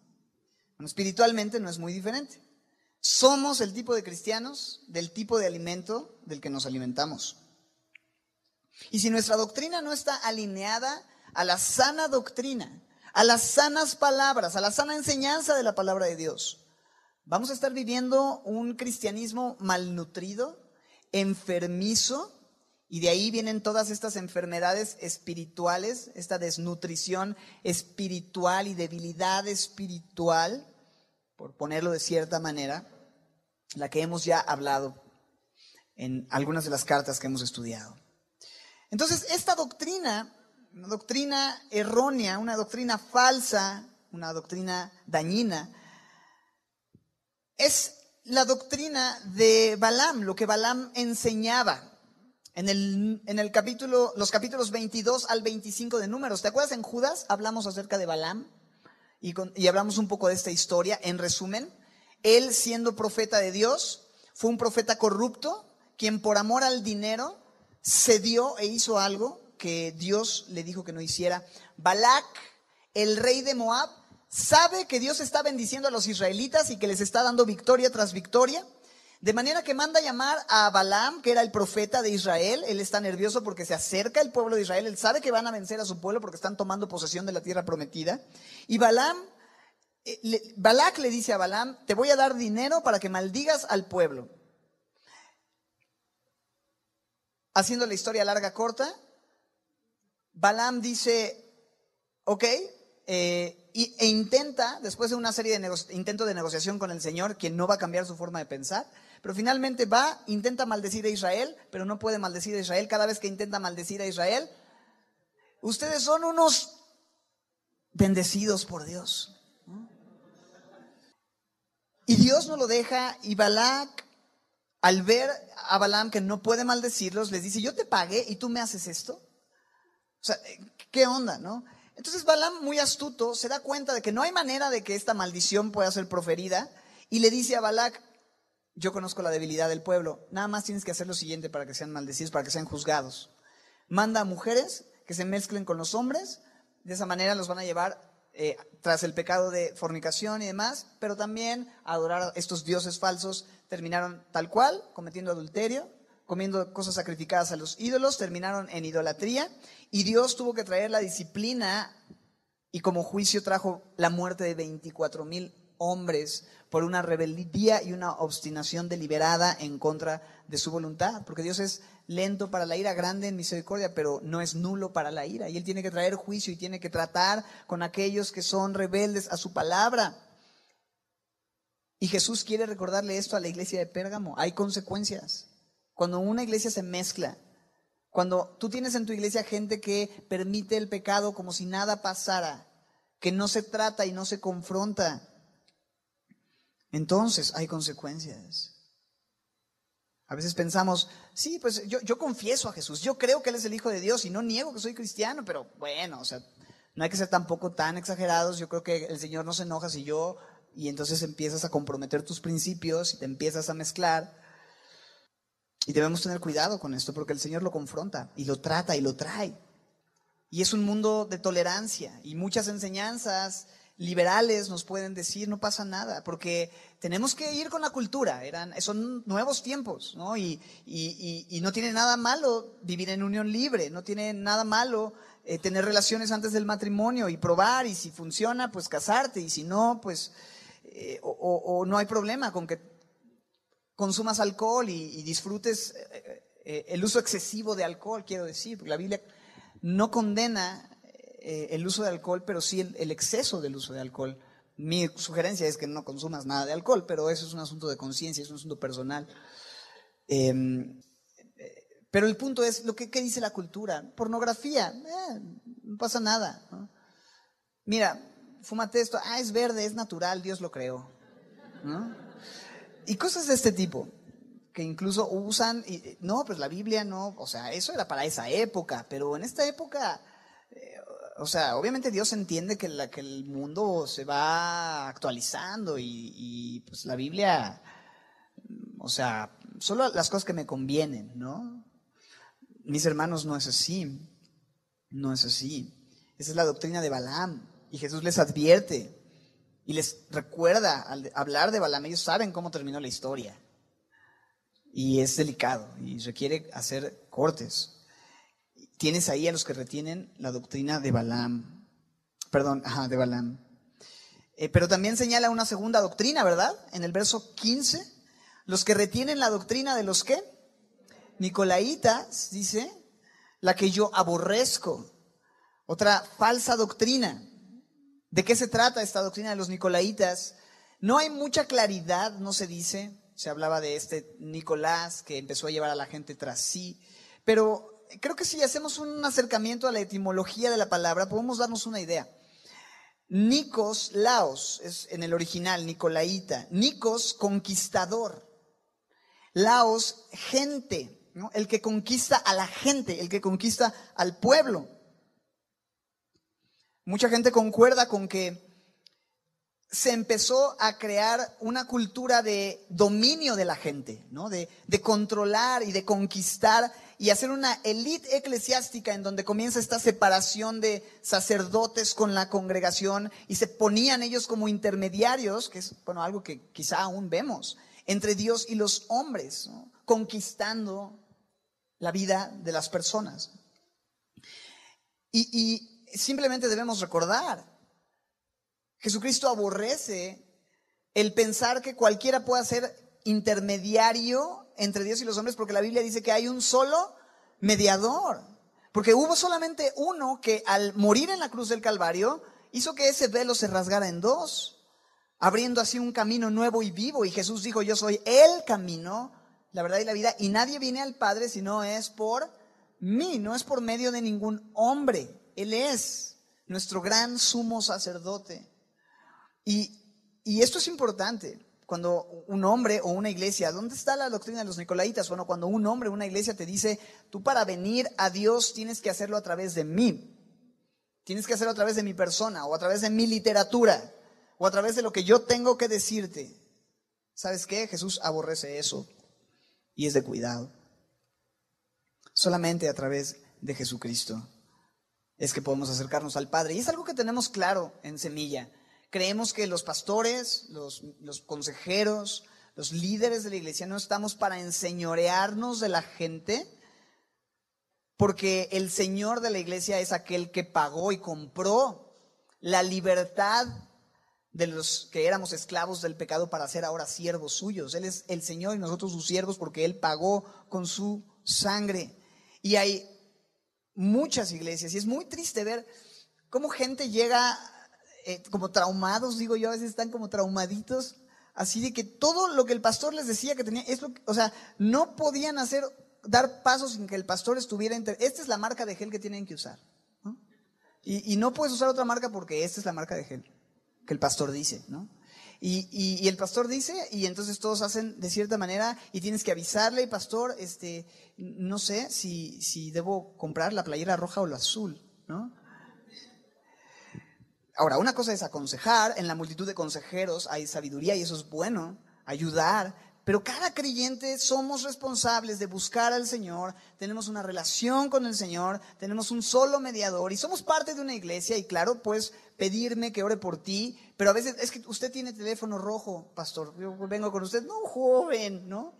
Bueno, espiritualmente no es muy diferente. Somos el tipo de cristianos del tipo de alimento del que nos alimentamos. Y si nuestra doctrina no está alineada a la sana doctrina, a las sanas palabras, a la sana enseñanza de la palabra de Dios. Vamos a estar viviendo un cristianismo malnutrido, enfermizo, y de ahí vienen todas estas enfermedades espirituales, esta desnutrición espiritual y debilidad espiritual, por ponerlo de cierta manera, la que hemos ya hablado en algunas de las cartas que hemos estudiado. Entonces, esta doctrina, una doctrina errónea, una doctrina falsa, una doctrina dañina, es la doctrina de Balaam, lo que Balaam enseñaba. En el, en el capítulo, los capítulos 22 al 25 de Números. ¿Te acuerdas en Judas? Hablamos acerca de Balaam y, y hablamos un poco de esta historia. En resumen, él siendo profeta de Dios, fue un profeta corrupto, quien por amor al dinero cedió e hizo algo que Dios le dijo que no hiciera. Balak, el rey de Moab, sabe que Dios está bendiciendo a los israelitas y que les está dando victoria tras victoria. De manera que manda llamar a Balaam, que era el profeta de Israel. Él está nervioso porque se acerca el pueblo de Israel. Él sabe que van a vencer a su pueblo porque están tomando posesión de la tierra prometida. Y Balaam, eh, Balak le dice a Balaam, te voy a dar dinero para que maldigas al pueblo. Haciendo la historia larga corta, Balaam dice, ok, eh, e intenta, después de una serie de intentos de negociación con el Señor, quien no va a cambiar su forma de pensar, pero finalmente va, intenta maldecir a Israel, pero no puede maldecir a Israel. Cada vez que intenta maldecir a Israel, ustedes son unos bendecidos por Dios. Y Dios no lo deja y Balak, al ver a Balaam que no puede maldecirlos, les dice, yo te pagué y tú me haces esto. O sea, ¿qué onda, no? Entonces Balaam, muy astuto, se da cuenta de que no hay manera de que esta maldición pueda ser proferida y le dice a Balak, yo conozco la debilidad del pueblo, nada más tienes que hacer lo siguiente para que sean maldecidos, para que sean juzgados. Manda a mujeres que se mezclen con los hombres, de esa manera los van a llevar eh, tras el pecado de fornicación y demás, pero también adorar a estos dioses falsos, terminaron tal cual, cometiendo adulterio, comiendo cosas sacrificadas a los ídolos, terminaron en idolatría y Dios tuvo que traer la disciplina y como juicio trajo la muerte de 24 mil hombres por una rebeldía y una obstinación deliberada en contra de su voluntad, porque Dios es lento para la ira, grande en misericordia, pero no es nulo para la ira. Y Él tiene que traer juicio y tiene que tratar con aquellos que son rebeldes a su palabra. Y Jesús quiere recordarle esto a la iglesia de Pérgamo. Hay consecuencias. Cuando una iglesia se mezcla, cuando tú tienes en tu iglesia gente que permite el pecado como si nada pasara, que no se trata y no se confronta, entonces hay consecuencias. A veces pensamos, sí, pues yo, confieso a Jesús, yo creo que Él es el Hijo de Dios y no niego que soy cristiano, pero bueno, o sea, no hay que ser tampoco tan exagerados. Yo creo que el Señor no se enoja si yo, y entonces empiezas a comprometer tus principios y te empiezas a mezclar. Y debemos tener cuidado con esto porque el Señor lo confronta y lo trata y lo trae. Y es un mundo de tolerancia y muchas enseñanzas liberales nos pueden decir no pasa nada, porque tenemos que ir con la cultura, eran, son nuevos tiempos, ¿no? Y, y, no tiene nada malo vivir en unión libre, no tiene nada malo eh, tener relaciones antes del matrimonio y probar, y si funciona, pues casarte, y si no, pues, eh, o, no hay problema con que consumas alcohol y, disfrutes eh, el uso excesivo de alcohol, quiero decir, porque la Biblia no condena eh, el uso de alcohol, pero sí el, exceso del uso de alcohol. Mi sugerencia es que no consumas nada de alcohol, pero eso es un asunto de conciencia, es un asunto personal. Em, eh, pero el punto es, lo que dice la cultura? Pornografía, eh, no pasa nada. Mira, fúmate esto, ah, es verde, es natural, Dios lo creó. Y cosas de este tipo, que incluso usan, y, no, pues la Biblia no, o sea, eso era para esa época, pero en esta época o sea, obviamente Dios entiende que, la, que el mundo se va actualizando y, pues la Biblia, o sea, solo las cosas que me convienen, ¿no? Mis hermanos, no es así, no es así. Esa es la doctrina de Balaam y Jesús les advierte y les recuerda al hablar de Balaam, ellos saben cómo terminó la historia y es delicado y requiere hacer cortes tienes ahí a los que retienen la doctrina de Balaam. Perdón, ajá, de Balaam. Eh, pero también señala una segunda doctrina, ¿verdad? En el verso 15, los que retienen la doctrina de los qué? Nicolaitas, dice, la que yo aborrezco. Otra falsa doctrina. ¿De qué se trata esta doctrina de los Nicolaitas? No hay mucha claridad, no se dice. Se hablaba de este Nicolás que empezó a llevar a la gente tras sí. Pero creo que si hacemos un acercamiento a la etimología de la palabra, podemos darnos una idea. Nikos, Laos, es en el original, Nicolaita. Nikos, conquistador. Laos, gente, el que conquista a la gente, el que conquista al pueblo. Mucha gente concuerda con que se empezó a crear una cultura de dominio de la gente, ¿no? de, controlar y de conquistar y hacer una élite eclesiástica en donde comienza esta separación de sacerdotes con la congregación y se ponían ellos como intermediarios, que es bueno, algo que quizá aún vemos, entre Dios y los hombres, conquistando la vida de las personas. Y simplemente debemos recordar Jesucristo aborrece el pensar que cualquiera pueda ser intermediario entre Dios y los hombres, porque la Biblia dice que hay un solo mediador. Porque hubo solamente uno que al morir en la cruz del Calvario hizo que ese velo se rasgara en dos, abriendo así un camino nuevo y vivo. Y Jesús dijo, yo soy el camino, la verdad y la vida, y nadie viene al Padre si no es por mí, no es por medio de ningún hombre. Él es nuestro gran sumo sacerdote. Y, esto es importante. Cuando un hombre o una iglesia, ¿dónde está la doctrina de los nicolaitas? Bueno, cuando un hombre o una iglesia te dice, tú para venir a Dios tienes que hacerlo a través de mí. Tienes que hacerlo a través de mi persona o a través de mi literatura o a través de lo que yo tengo que decirte. ¿Sabes qué? Jesús aborrece eso y es de cuidado. Solamente a través de Jesucristo es que podemos acercarnos al Padre. Y es algo que tenemos claro en Semilla. Creemos que los pastores, los, consejeros, los líderes de la iglesia no estamos para enseñorearnos de la gente, porque el Señor de la iglesia es aquel que pagó y compró la libertad de los que éramos esclavos del pecado para ser ahora siervos suyos. Él es el Señor y nosotros sus siervos porque Él pagó con su sangre. Y hay muchas iglesias y es muy triste ver cómo gente llega eh, como traumados, digo yo, a veces están como traumaditos, así de que todo lo que el pastor les decía que tenía, es lo o sea, no podían hacer, dar pasos sin que el pastor estuviera entre, esta es la marca de gel que tienen que usar, Y, no puedes usar otra marca porque esta es la marca de gel que el pastor dice, ¿no? Y, y, el pastor dice, y entonces todos hacen de cierta manera, y tienes que avisarle, pastor, este, no sé si, si debo comprar la playera roja o la azul, ¿no? Ahora, una cosa es aconsejar, en la multitud de consejeros hay sabiduría y eso es bueno, ayudar, pero cada creyente somos responsables de buscar al Señor, tenemos una relación con el Señor, tenemos un solo mediador y somos parte de una iglesia y claro, pues pedirme que ore por ti, pero a veces es que usted tiene teléfono rojo, pastor, yo vengo con usted, no, joven, ¿no?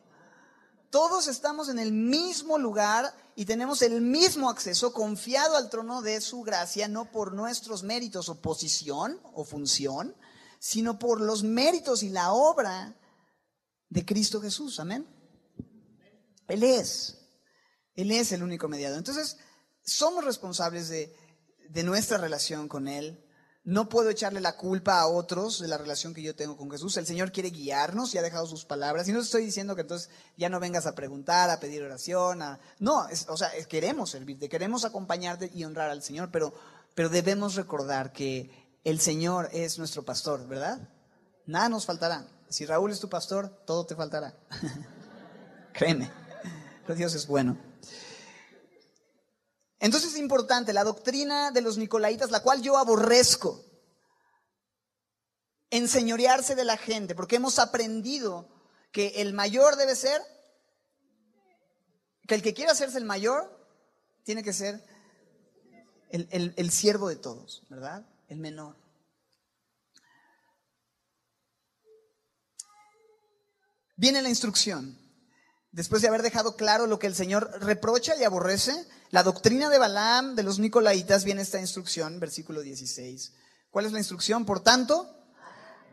Todos estamos en el mismo lugar y tenemos el mismo acceso confiado al trono de su gracia, no por nuestros méritos o posición o función, sino por los méritos y la obra de Cristo Jesús. Amén. Él es. Él es el único mediador. Entonces, somos responsables de, de nuestra relación con Él. No puedo echarle la culpa a otros de la relación que yo tengo con Jesús. El Señor quiere guiarnos y ha dejado sus palabras. Y no estoy diciendo que entonces ya no vengas a preguntar, a pedir oración. No, o sea, queremos servirte, queremos acompañarte y honrar al Señor, pero, pero debemos recordar que el Señor es nuestro pastor, ¿verdad? Nada nos faltará. Si Raúl es tu pastor, todo te faltará. Créeme, pero Dios es bueno. Entonces es importante la doctrina de los nicolaitas, la cual yo aborrezco. Enseñorearse de la gente, porque hemos aprendido que el mayor debe ser, que el que quiera hacerse el mayor, tiene que ser el, el siervo de todos, ¿verdad? El menor. Viene la instrucción. Después de haber dejado claro lo que el Señor reprocha y aborrece, la doctrina de Balaam, de los Nicolaitas, viene esta instrucción, versículo 16. ¿Cuál es la instrucción? Por tanto,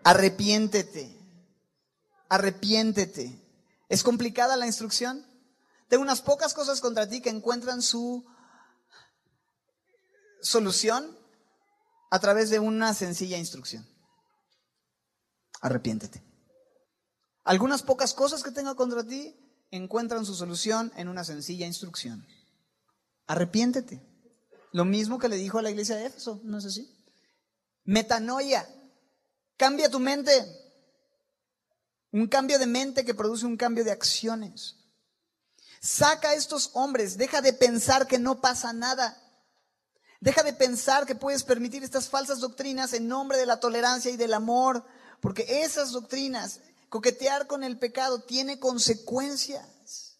arrepiéntete, arrepiéntete. ¿Es complicada la instrucción? Tengo unas pocas cosas contra ti que encuentran su solución a través de una sencilla instrucción. Arrepiéntete. Algunas pocas cosas que tengo contra ti encuentran su solución en una sencilla instrucción. Arrepiéntete. Lo mismo que le dijo a la iglesia de Éfeso, ¿no es así? Metanoia. Cambia tu mente. Un cambio de mente que produce un cambio de acciones. Saca a estos hombres, deja de pensar que no pasa nada. Deja de pensar que puedes permitir estas falsas doctrinas en nombre de la tolerancia y del amor, porque esas doctrinas, coquetear con el pecado, tiene consecuencias.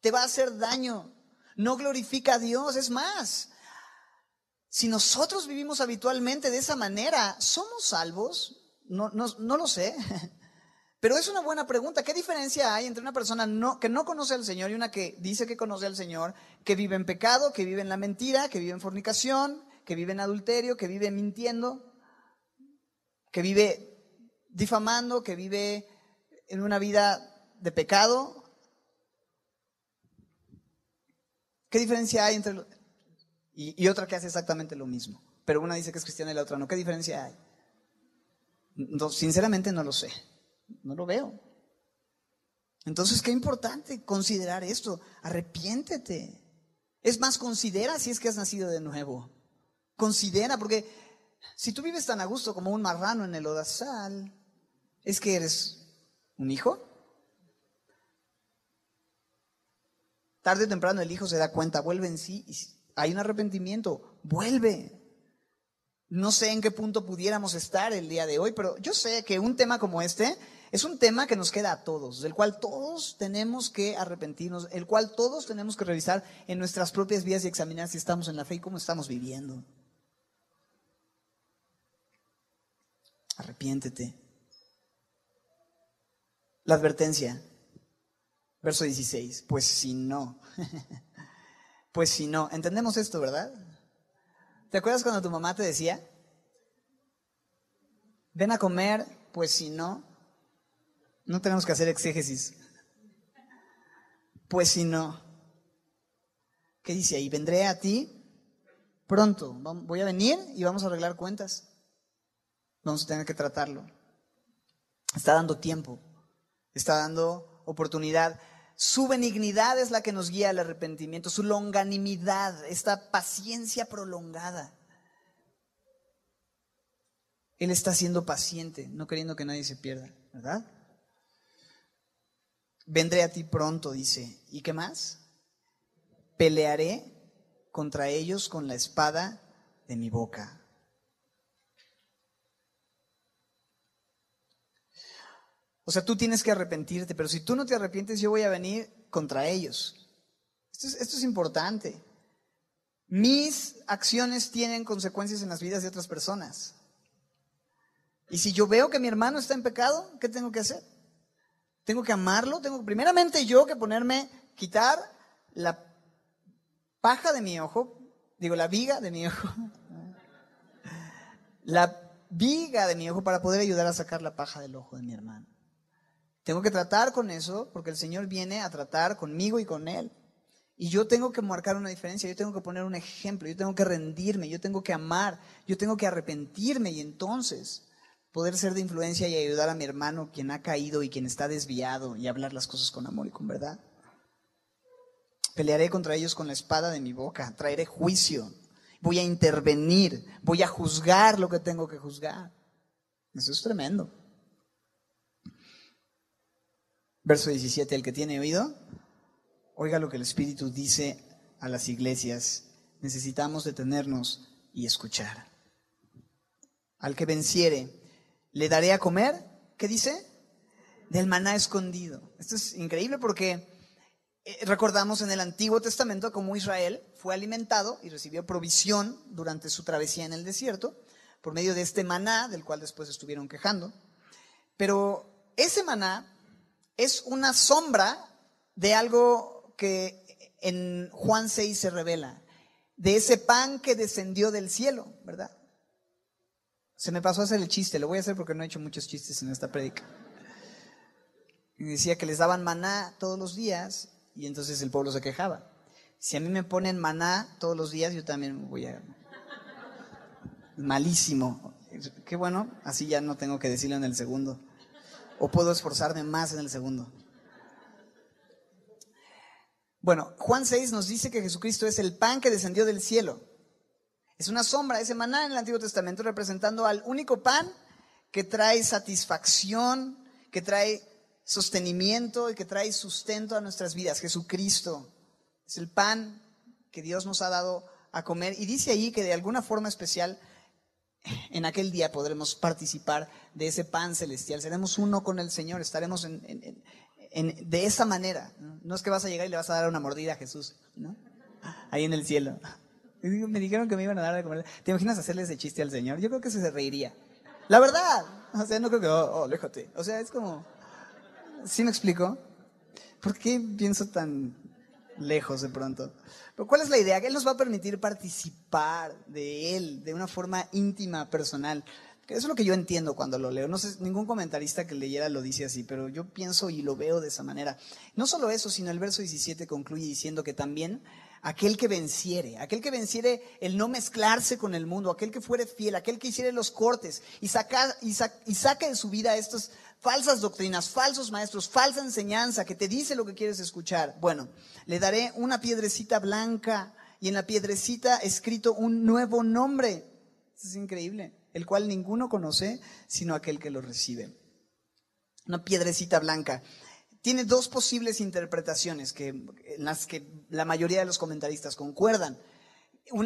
Te va a hacer daño. No glorifica a Dios. Es más, si nosotros vivimos habitualmente de esa manera, ¿somos salvos? No, no, no lo sé. Pero es una buena pregunta. ¿Qué diferencia hay entre una persona que no conoce al Señor y una que dice que conoce al Señor, que vive en pecado, que vive en la mentira, que vive en fornicación, que vive en adulterio, que vive mintiendo, que vive difamando, que vive en una vida de pecado? ¿Qué diferencia hay entre... Y, otra que hace exactamente lo mismo. Pero una dice que es cristiana y la otra no. ¿Qué diferencia hay? Sinceramente no lo sé. No lo veo. Entonces, qué importante considerar esto. Arrepiéntete. Es más, considera si es que has nacido de nuevo. Considera, porque si tú vives tan a gusto como un marrano en el odasal, es que eres un hijo. Tarde o temprano el hijo se da cuenta, vuelve en sí, y hay un arrepentimiento, vuelve. No sé en qué punto pudiéramos estar el día de hoy, pero yo sé que un tema como este es un tema que nos queda a todos, del cual todos tenemos que arrepentirnos, el cual todos tenemos que revisar en nuestras propias vidas y examinar si estamos en la fe y cómo estamos viviendo. Arrepiéntete. La advertencia, verso 16, pues si no, pues si no, entendemos esto, ¿verdad? ¿Te acuerdas cuando tu mamá te decía, ven a comer, pues si no, no tenemos que hacer exégesis. Pues si no, ¿qué dice ahí? Vendré a ti pronto. Voy a venir y vamos a arreglar cuentas. Vamos a tener que tratarlo. Está dando tiempo, está dando oportunidad. Su benignidad es la que nos guía al arrepentimiento, su longanimidad, esta paciencia prolongada. Él está siendo paciente, no queriendo que nadie se pierda, ¿verdad? Vendré a ti pronto, dice. ¿Y qué más? Pelearé contra ellos con la espada de mi boca. O sea, tú tienes que arrepentirte, pero si tú no te arrepientes, yo voy a venir contra ellos. Esto es, esto es importante. Mis acciones tienen consecuencias en las vidas de otras personas. Y si yo veo que mi hermano está en pecado, ¿qué tengo que hacer? Tengo que amarlo, tengo primeramente yo que ponerme, quitar la paja de mi ojo, digo la viga de mi ojo, la viga de mi ojo para poder ayudar a sacar la paja del ojo de mi hermano. Tengo que tratar con eso porque el Señor viene a tratar conmigo y con él. Y yo tengo que marcar una diferencia, yo tengo que poner un ejemplo, yo tengo que rendirme, yo tengo que amar, yo tengo que arrepentirme y entonces poder ser de influencia y ayudar a mi hermano quien ha caído y quien está desviado y hablar las cosas con amor y con verdad. Pelearé contra ellos con la espada de mi boca, traeré juicio, voy a intervenir, voy a juzgar lo que tengo que juzgar. Eso es tremendo. Verso 17, el que tiene oído, oiga lo que el Espíritu dice a las iglesias. Necesitamos detenernos y escuchar. Al que venciere, le daré a comer, ¿qué dice? Del maná escondido. Esto es increíble porque eh, recordamos en el Antiguo Testamento cómo Israel fue alimentado y recibió provisión durante su travesía en el desierto por medio de este maná, del cual después estuvieron quejando. Pero ese maná es una sombra de algo que en Juan 6 se revela, de ese pan que descendió del cielo, ¿verdad? Se me pasó a hacer el chiste, lo voy a hacer porque no he hecho muchos chistes en esta prédica. Y decía que les daban maná todos los días y entonces el pueblo se quejaba. Si a mí me ponen maná todos los días, yo también voy a... Malísimo. Qué bueno, así ya no tengo que decirlo en el segundo. O puedo esforzarme más en el segundo. Bueno, Juan 6 nos dice que Jesucristo es el pan que descendió del cielo. Es una sombra, ese maná en el Antiguo Testamento representando al único pan que trae satisfacción, que trae sostenimiento y que trae sustento a nuestras vidas. Jesucristo es el pan que Dios nos ha dado a comer. Y dice ahí que de alguna forma especial en aquel día podremos participar de ese pan celestial. Seremos uno con el Señor, estaremos en, de esa manera. ¿no? es que vas a llegar y le vas a dar una mordida a Jesús, ¿no? ahí en el cielo. Me dijeron que me iban a dar de comer. ¿Te imaginas hacerle ese chiste al Señor? Yo creo que se reiría. La verdad. O sea, no creo que, oh, oh déjate. O sea, es como, ¿Sí me explico? ¿Por qué pienso tan lejos de pronto? Pero ¿cuál es la idea? Él nos va a permitir participar de Él de una forma íntima, personal. Eso es lo que yo entiendo cuando lo leo. No sé, ningún comentarista que leyera lo dice así, pero yo pienso y lo veo de esa manera. No solo eso, sino el verso 17 concluye diciendo que también aquel que venciere, aquel que venciere el no mezclarse con el mundo, aquel que fuere fiel, aquel que hiciere los cortes y, saca, y, y saque de su vida estos falsas doctrinas, falsos maestros, falsa enseñanza que te dice lo que quieres escuchar. Bueno, le daré una piedrecita blanca y en la piedrecita escrito un nuevo nombre. Es increíble, el cual ninguno conoce sino aquel que lo recibe. Una piedrecita blanca. Tiene dos posibles interpretaciones que, en las que la mayoría de los comentaristas concuerdan.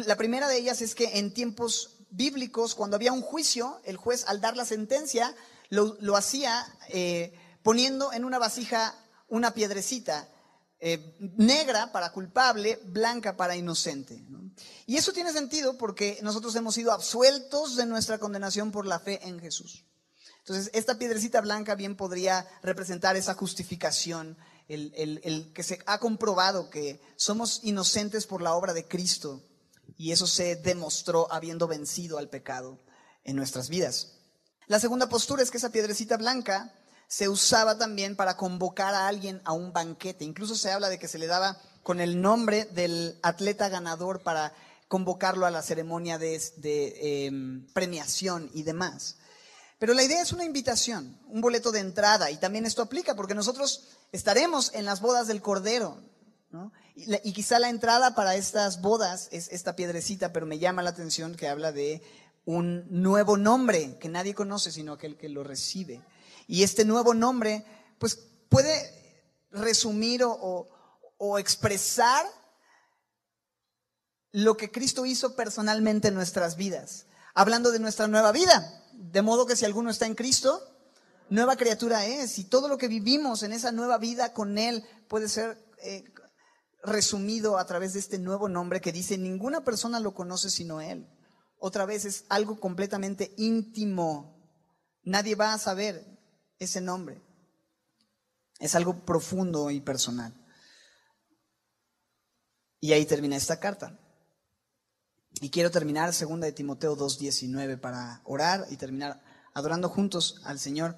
La primera de ellas es que en tiempos bíblicos, cuando había un juicio, el juez al dar la sentencia lo, hacía eh, poniendo en una vasija una piedrecita eh, negra para culpable, blanca para inocente. Y eso tiene sentido porque nosotros hemos sido absueltos de nuestra condenación por la fe en Jesús. Entonces, esta piedrecita blanca bien podría representar esa justificación, el, el, que se ha comprobado que somos inocentes por la obra de Cristo y eso se demostró habiendo vencido al pecado en nuestras vidas. La segunda postura es que esa piedrecita blanca se usaba también para convocar a alguien a un banquete. Incluso se habla de que se le daba con el nombre del atleta ganador para convocarlo a la ceremonia de, em, premiación y demás. Pero la idea es una invitación, un boleto de entrada, y también esto aplica porque nosotros estaremos en las bodas del Cordero. Y, y, quizá la entrada para estas bodas es esta piedrecita, pero me llama la atención que habla de un nuevo nombre que nadie conoce sino aquel que lo recibe. Y este nuevo nombre, pues puede resumir o, expresar lo que Cristo hizo personalmente en nuestras vidas, hablando de nuestra nueva vida. De modo que si alguno está en Cristo, nueva criatura es. Y todo lo que vivimos en esa nueva vida con Él puede ser eh, resumido a través de este nuevo nombre que dice, ninguna persona lo conoce sino Él otra vez es algo completamente íntimo. Nadie va a saber ese nombre. Es algo profundo y personal. Y ahí termina esta carta. Y quiero terminar segunda de Timoteo 2:19 para orar y terminar adorando juntos al Señor.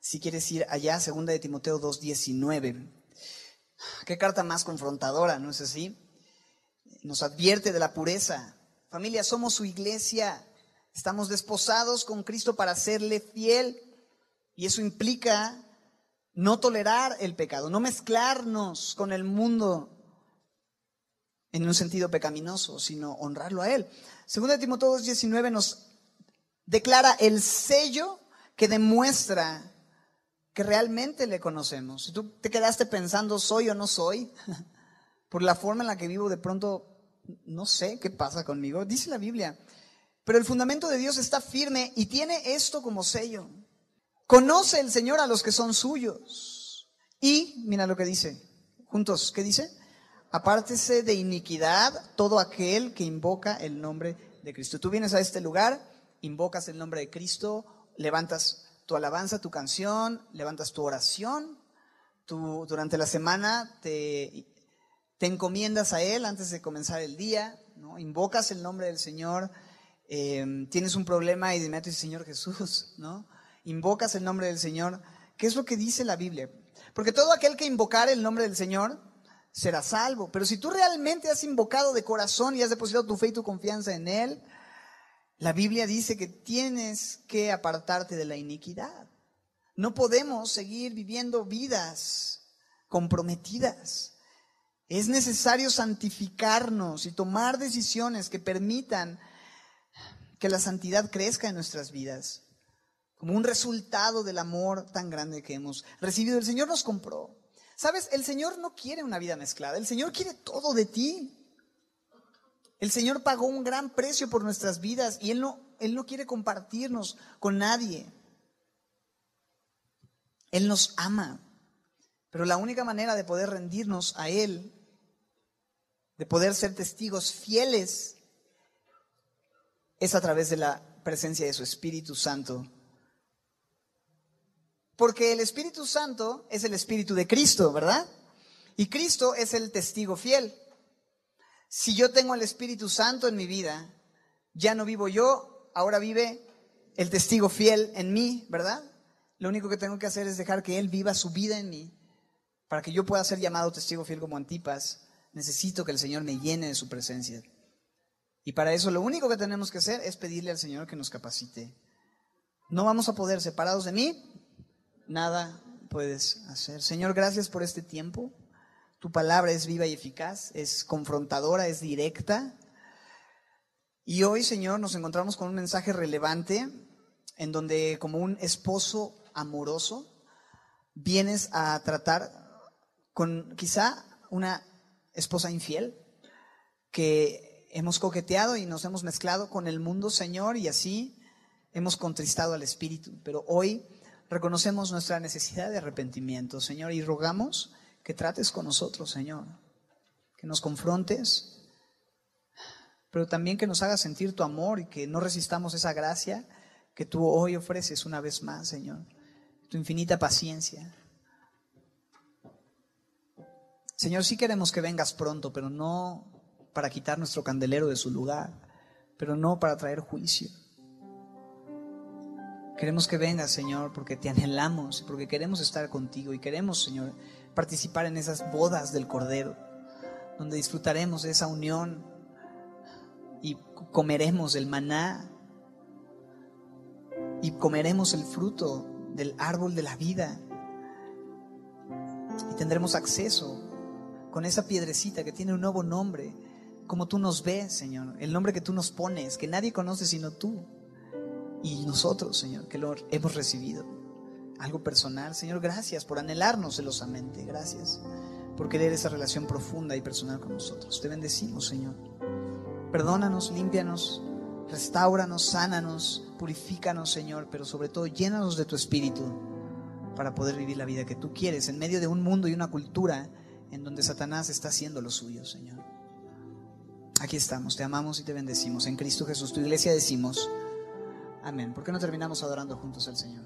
Si quieres ir allá, segunda de Timoteo 2:19. Qué carta más confrontadora, ¿no es así? Nos advierte de la pureza Familia, somos su iglesia. Estamos desposados con Cristo para serle fiel. Y eso implica no tolerar el pecado, no mezclarnos con el mundo en un sentido pecaminoso, sino honrarlo a Él. Segunda de Timoteo 2.19 nos declara el sello que demuestra que realmente le conocemos. Si tú te quedaste pensando, ¿soy o no soy? Por la forma en la que vivo, de pronto no sé qué pasa conmigo, dice la Biblia. Pero el fundamento de Dios está firme y tiene esto como sello. Conoce el Señor a los que son suyos. Y, mira lo que dice, juntos, ¿qué dice? Apártese de iniquidad todo aquel que invoca el nombre de Cristo. Tú vienes a este lugar, invocas el nombre de Cristo, levantas tu alabanza, tu canción, levantas tu oración tú durante la semana te, te encomiendas a Él antes de comenzar el día, ¿no? invocas el nombre del Señor, eh, tienes un problema y de inmediato Señor Jesús, ¿no? Invocas el nombre del Señor. ¿Qué es lo que dice la Biblia? Porque todo aquel que invocar el nombre del Señor será salvo. Pero si tú realmente has invocado de corazón y has depositado tu fe y tu confianza en Él, la Biblia dice que tienes que apartarte de la iniquidad. No podemos seguir viviendo vidas comprometidas. Es necesario santificarnos y tomar decisiones que permitan que la santidad crezca en nuestras vidas, como un resultado del amor tan grande que hemos recibido. El Señor nos compró. Sabes, el Señor no quiere una vida mezclada, el Señor quiere todo de ti. El Señor pagó un gran precio por nuestras vidas y Él no, Él no quiere compartirnos con nadie. Él nos ama. Pero la única manera de poder rendirnos a Él, de poder ser testigos fieles, es a través de la presencia de su Espíritu Santo. Porque el Espíritu Santo es el Espíritu de Cristo, ¿verdad? Y Cristo es el testigo fiel. Si yo tengo el Espíritu Santo en mi vida, ya no vivo yo, ahora vive el testigo fiel en mí, ¿verdad? Lo único que tengo que hacer es dejar que Él viva su vida en mí para que yo pueda ser llamado testigo fiel como Antipas, necesito que el Señor me llene de su presencia. Y para eso lo único que tenemos que hacer es pedirle al Señor que nos capacite. No vamos a poder, separados de mí, nada puedes hacer. Señor, gracias por este tiempo. Tu palabra es viva y eficaz, es confrontadora, es directa. Y hoy, Señor, nos encontramos con un mensaje relevante en donde como un esposo amoroso vienes a tratar con quizá una esposa infiel que hemos coqueteado y nos hemos mezclado con el mundo, Señor, y así hemos contristado al Espíritu. Pero hoy reconocemos nuestra necesidad de arrepentimiento, Señor, y rogamos que trates con nosotros, Señor, que nos confrontes, pero también que nos hagas sentir tu amor y que no resistamos esa gracia que tú hoy ofreces una vez más, Señor, tu infinita paciencia. Señor, sí queremos que vengas pronto, pero no para quitar nuestro candelero de su lugar, pero no para traer juicio. Queremos que vengas, Señor, porque te anhelamos, porque queremos estar contigo y queremos, Señor, participar en esas bodas del Cordero, donde disfrutaremos de esa unión y comeremos el maná y comeremos el fruto del árbol de la vida y tendremos acceso con esa piedrecita que tiene un nuevo nombre, como tú nos ves, Señor, el nombre que tú nos pones, que nadie conoce sino tú y nosotros, Señor, que lo hemos recibido. Algo personal, Señor, gracias por anhelarnos celosamente, gracias por querer esa relación profunda y personal con nosotros. Te bendecimos, Señor. Perdónanos, límpianos, restauranos, sánanos, purifícanos, Señor, pero sobre todo llénanos de tu espíritu para poder vivir la vida que tú quieres en medio de un mundo y una cultura en donde Satanás está haciendo lo suyo, Señor. Aquí estamos, te amamos y te bendecimos. En Cristo Jesús, tu iglesia decimos, amén. ¿Por qué no terminamos adorando juntos al Señor?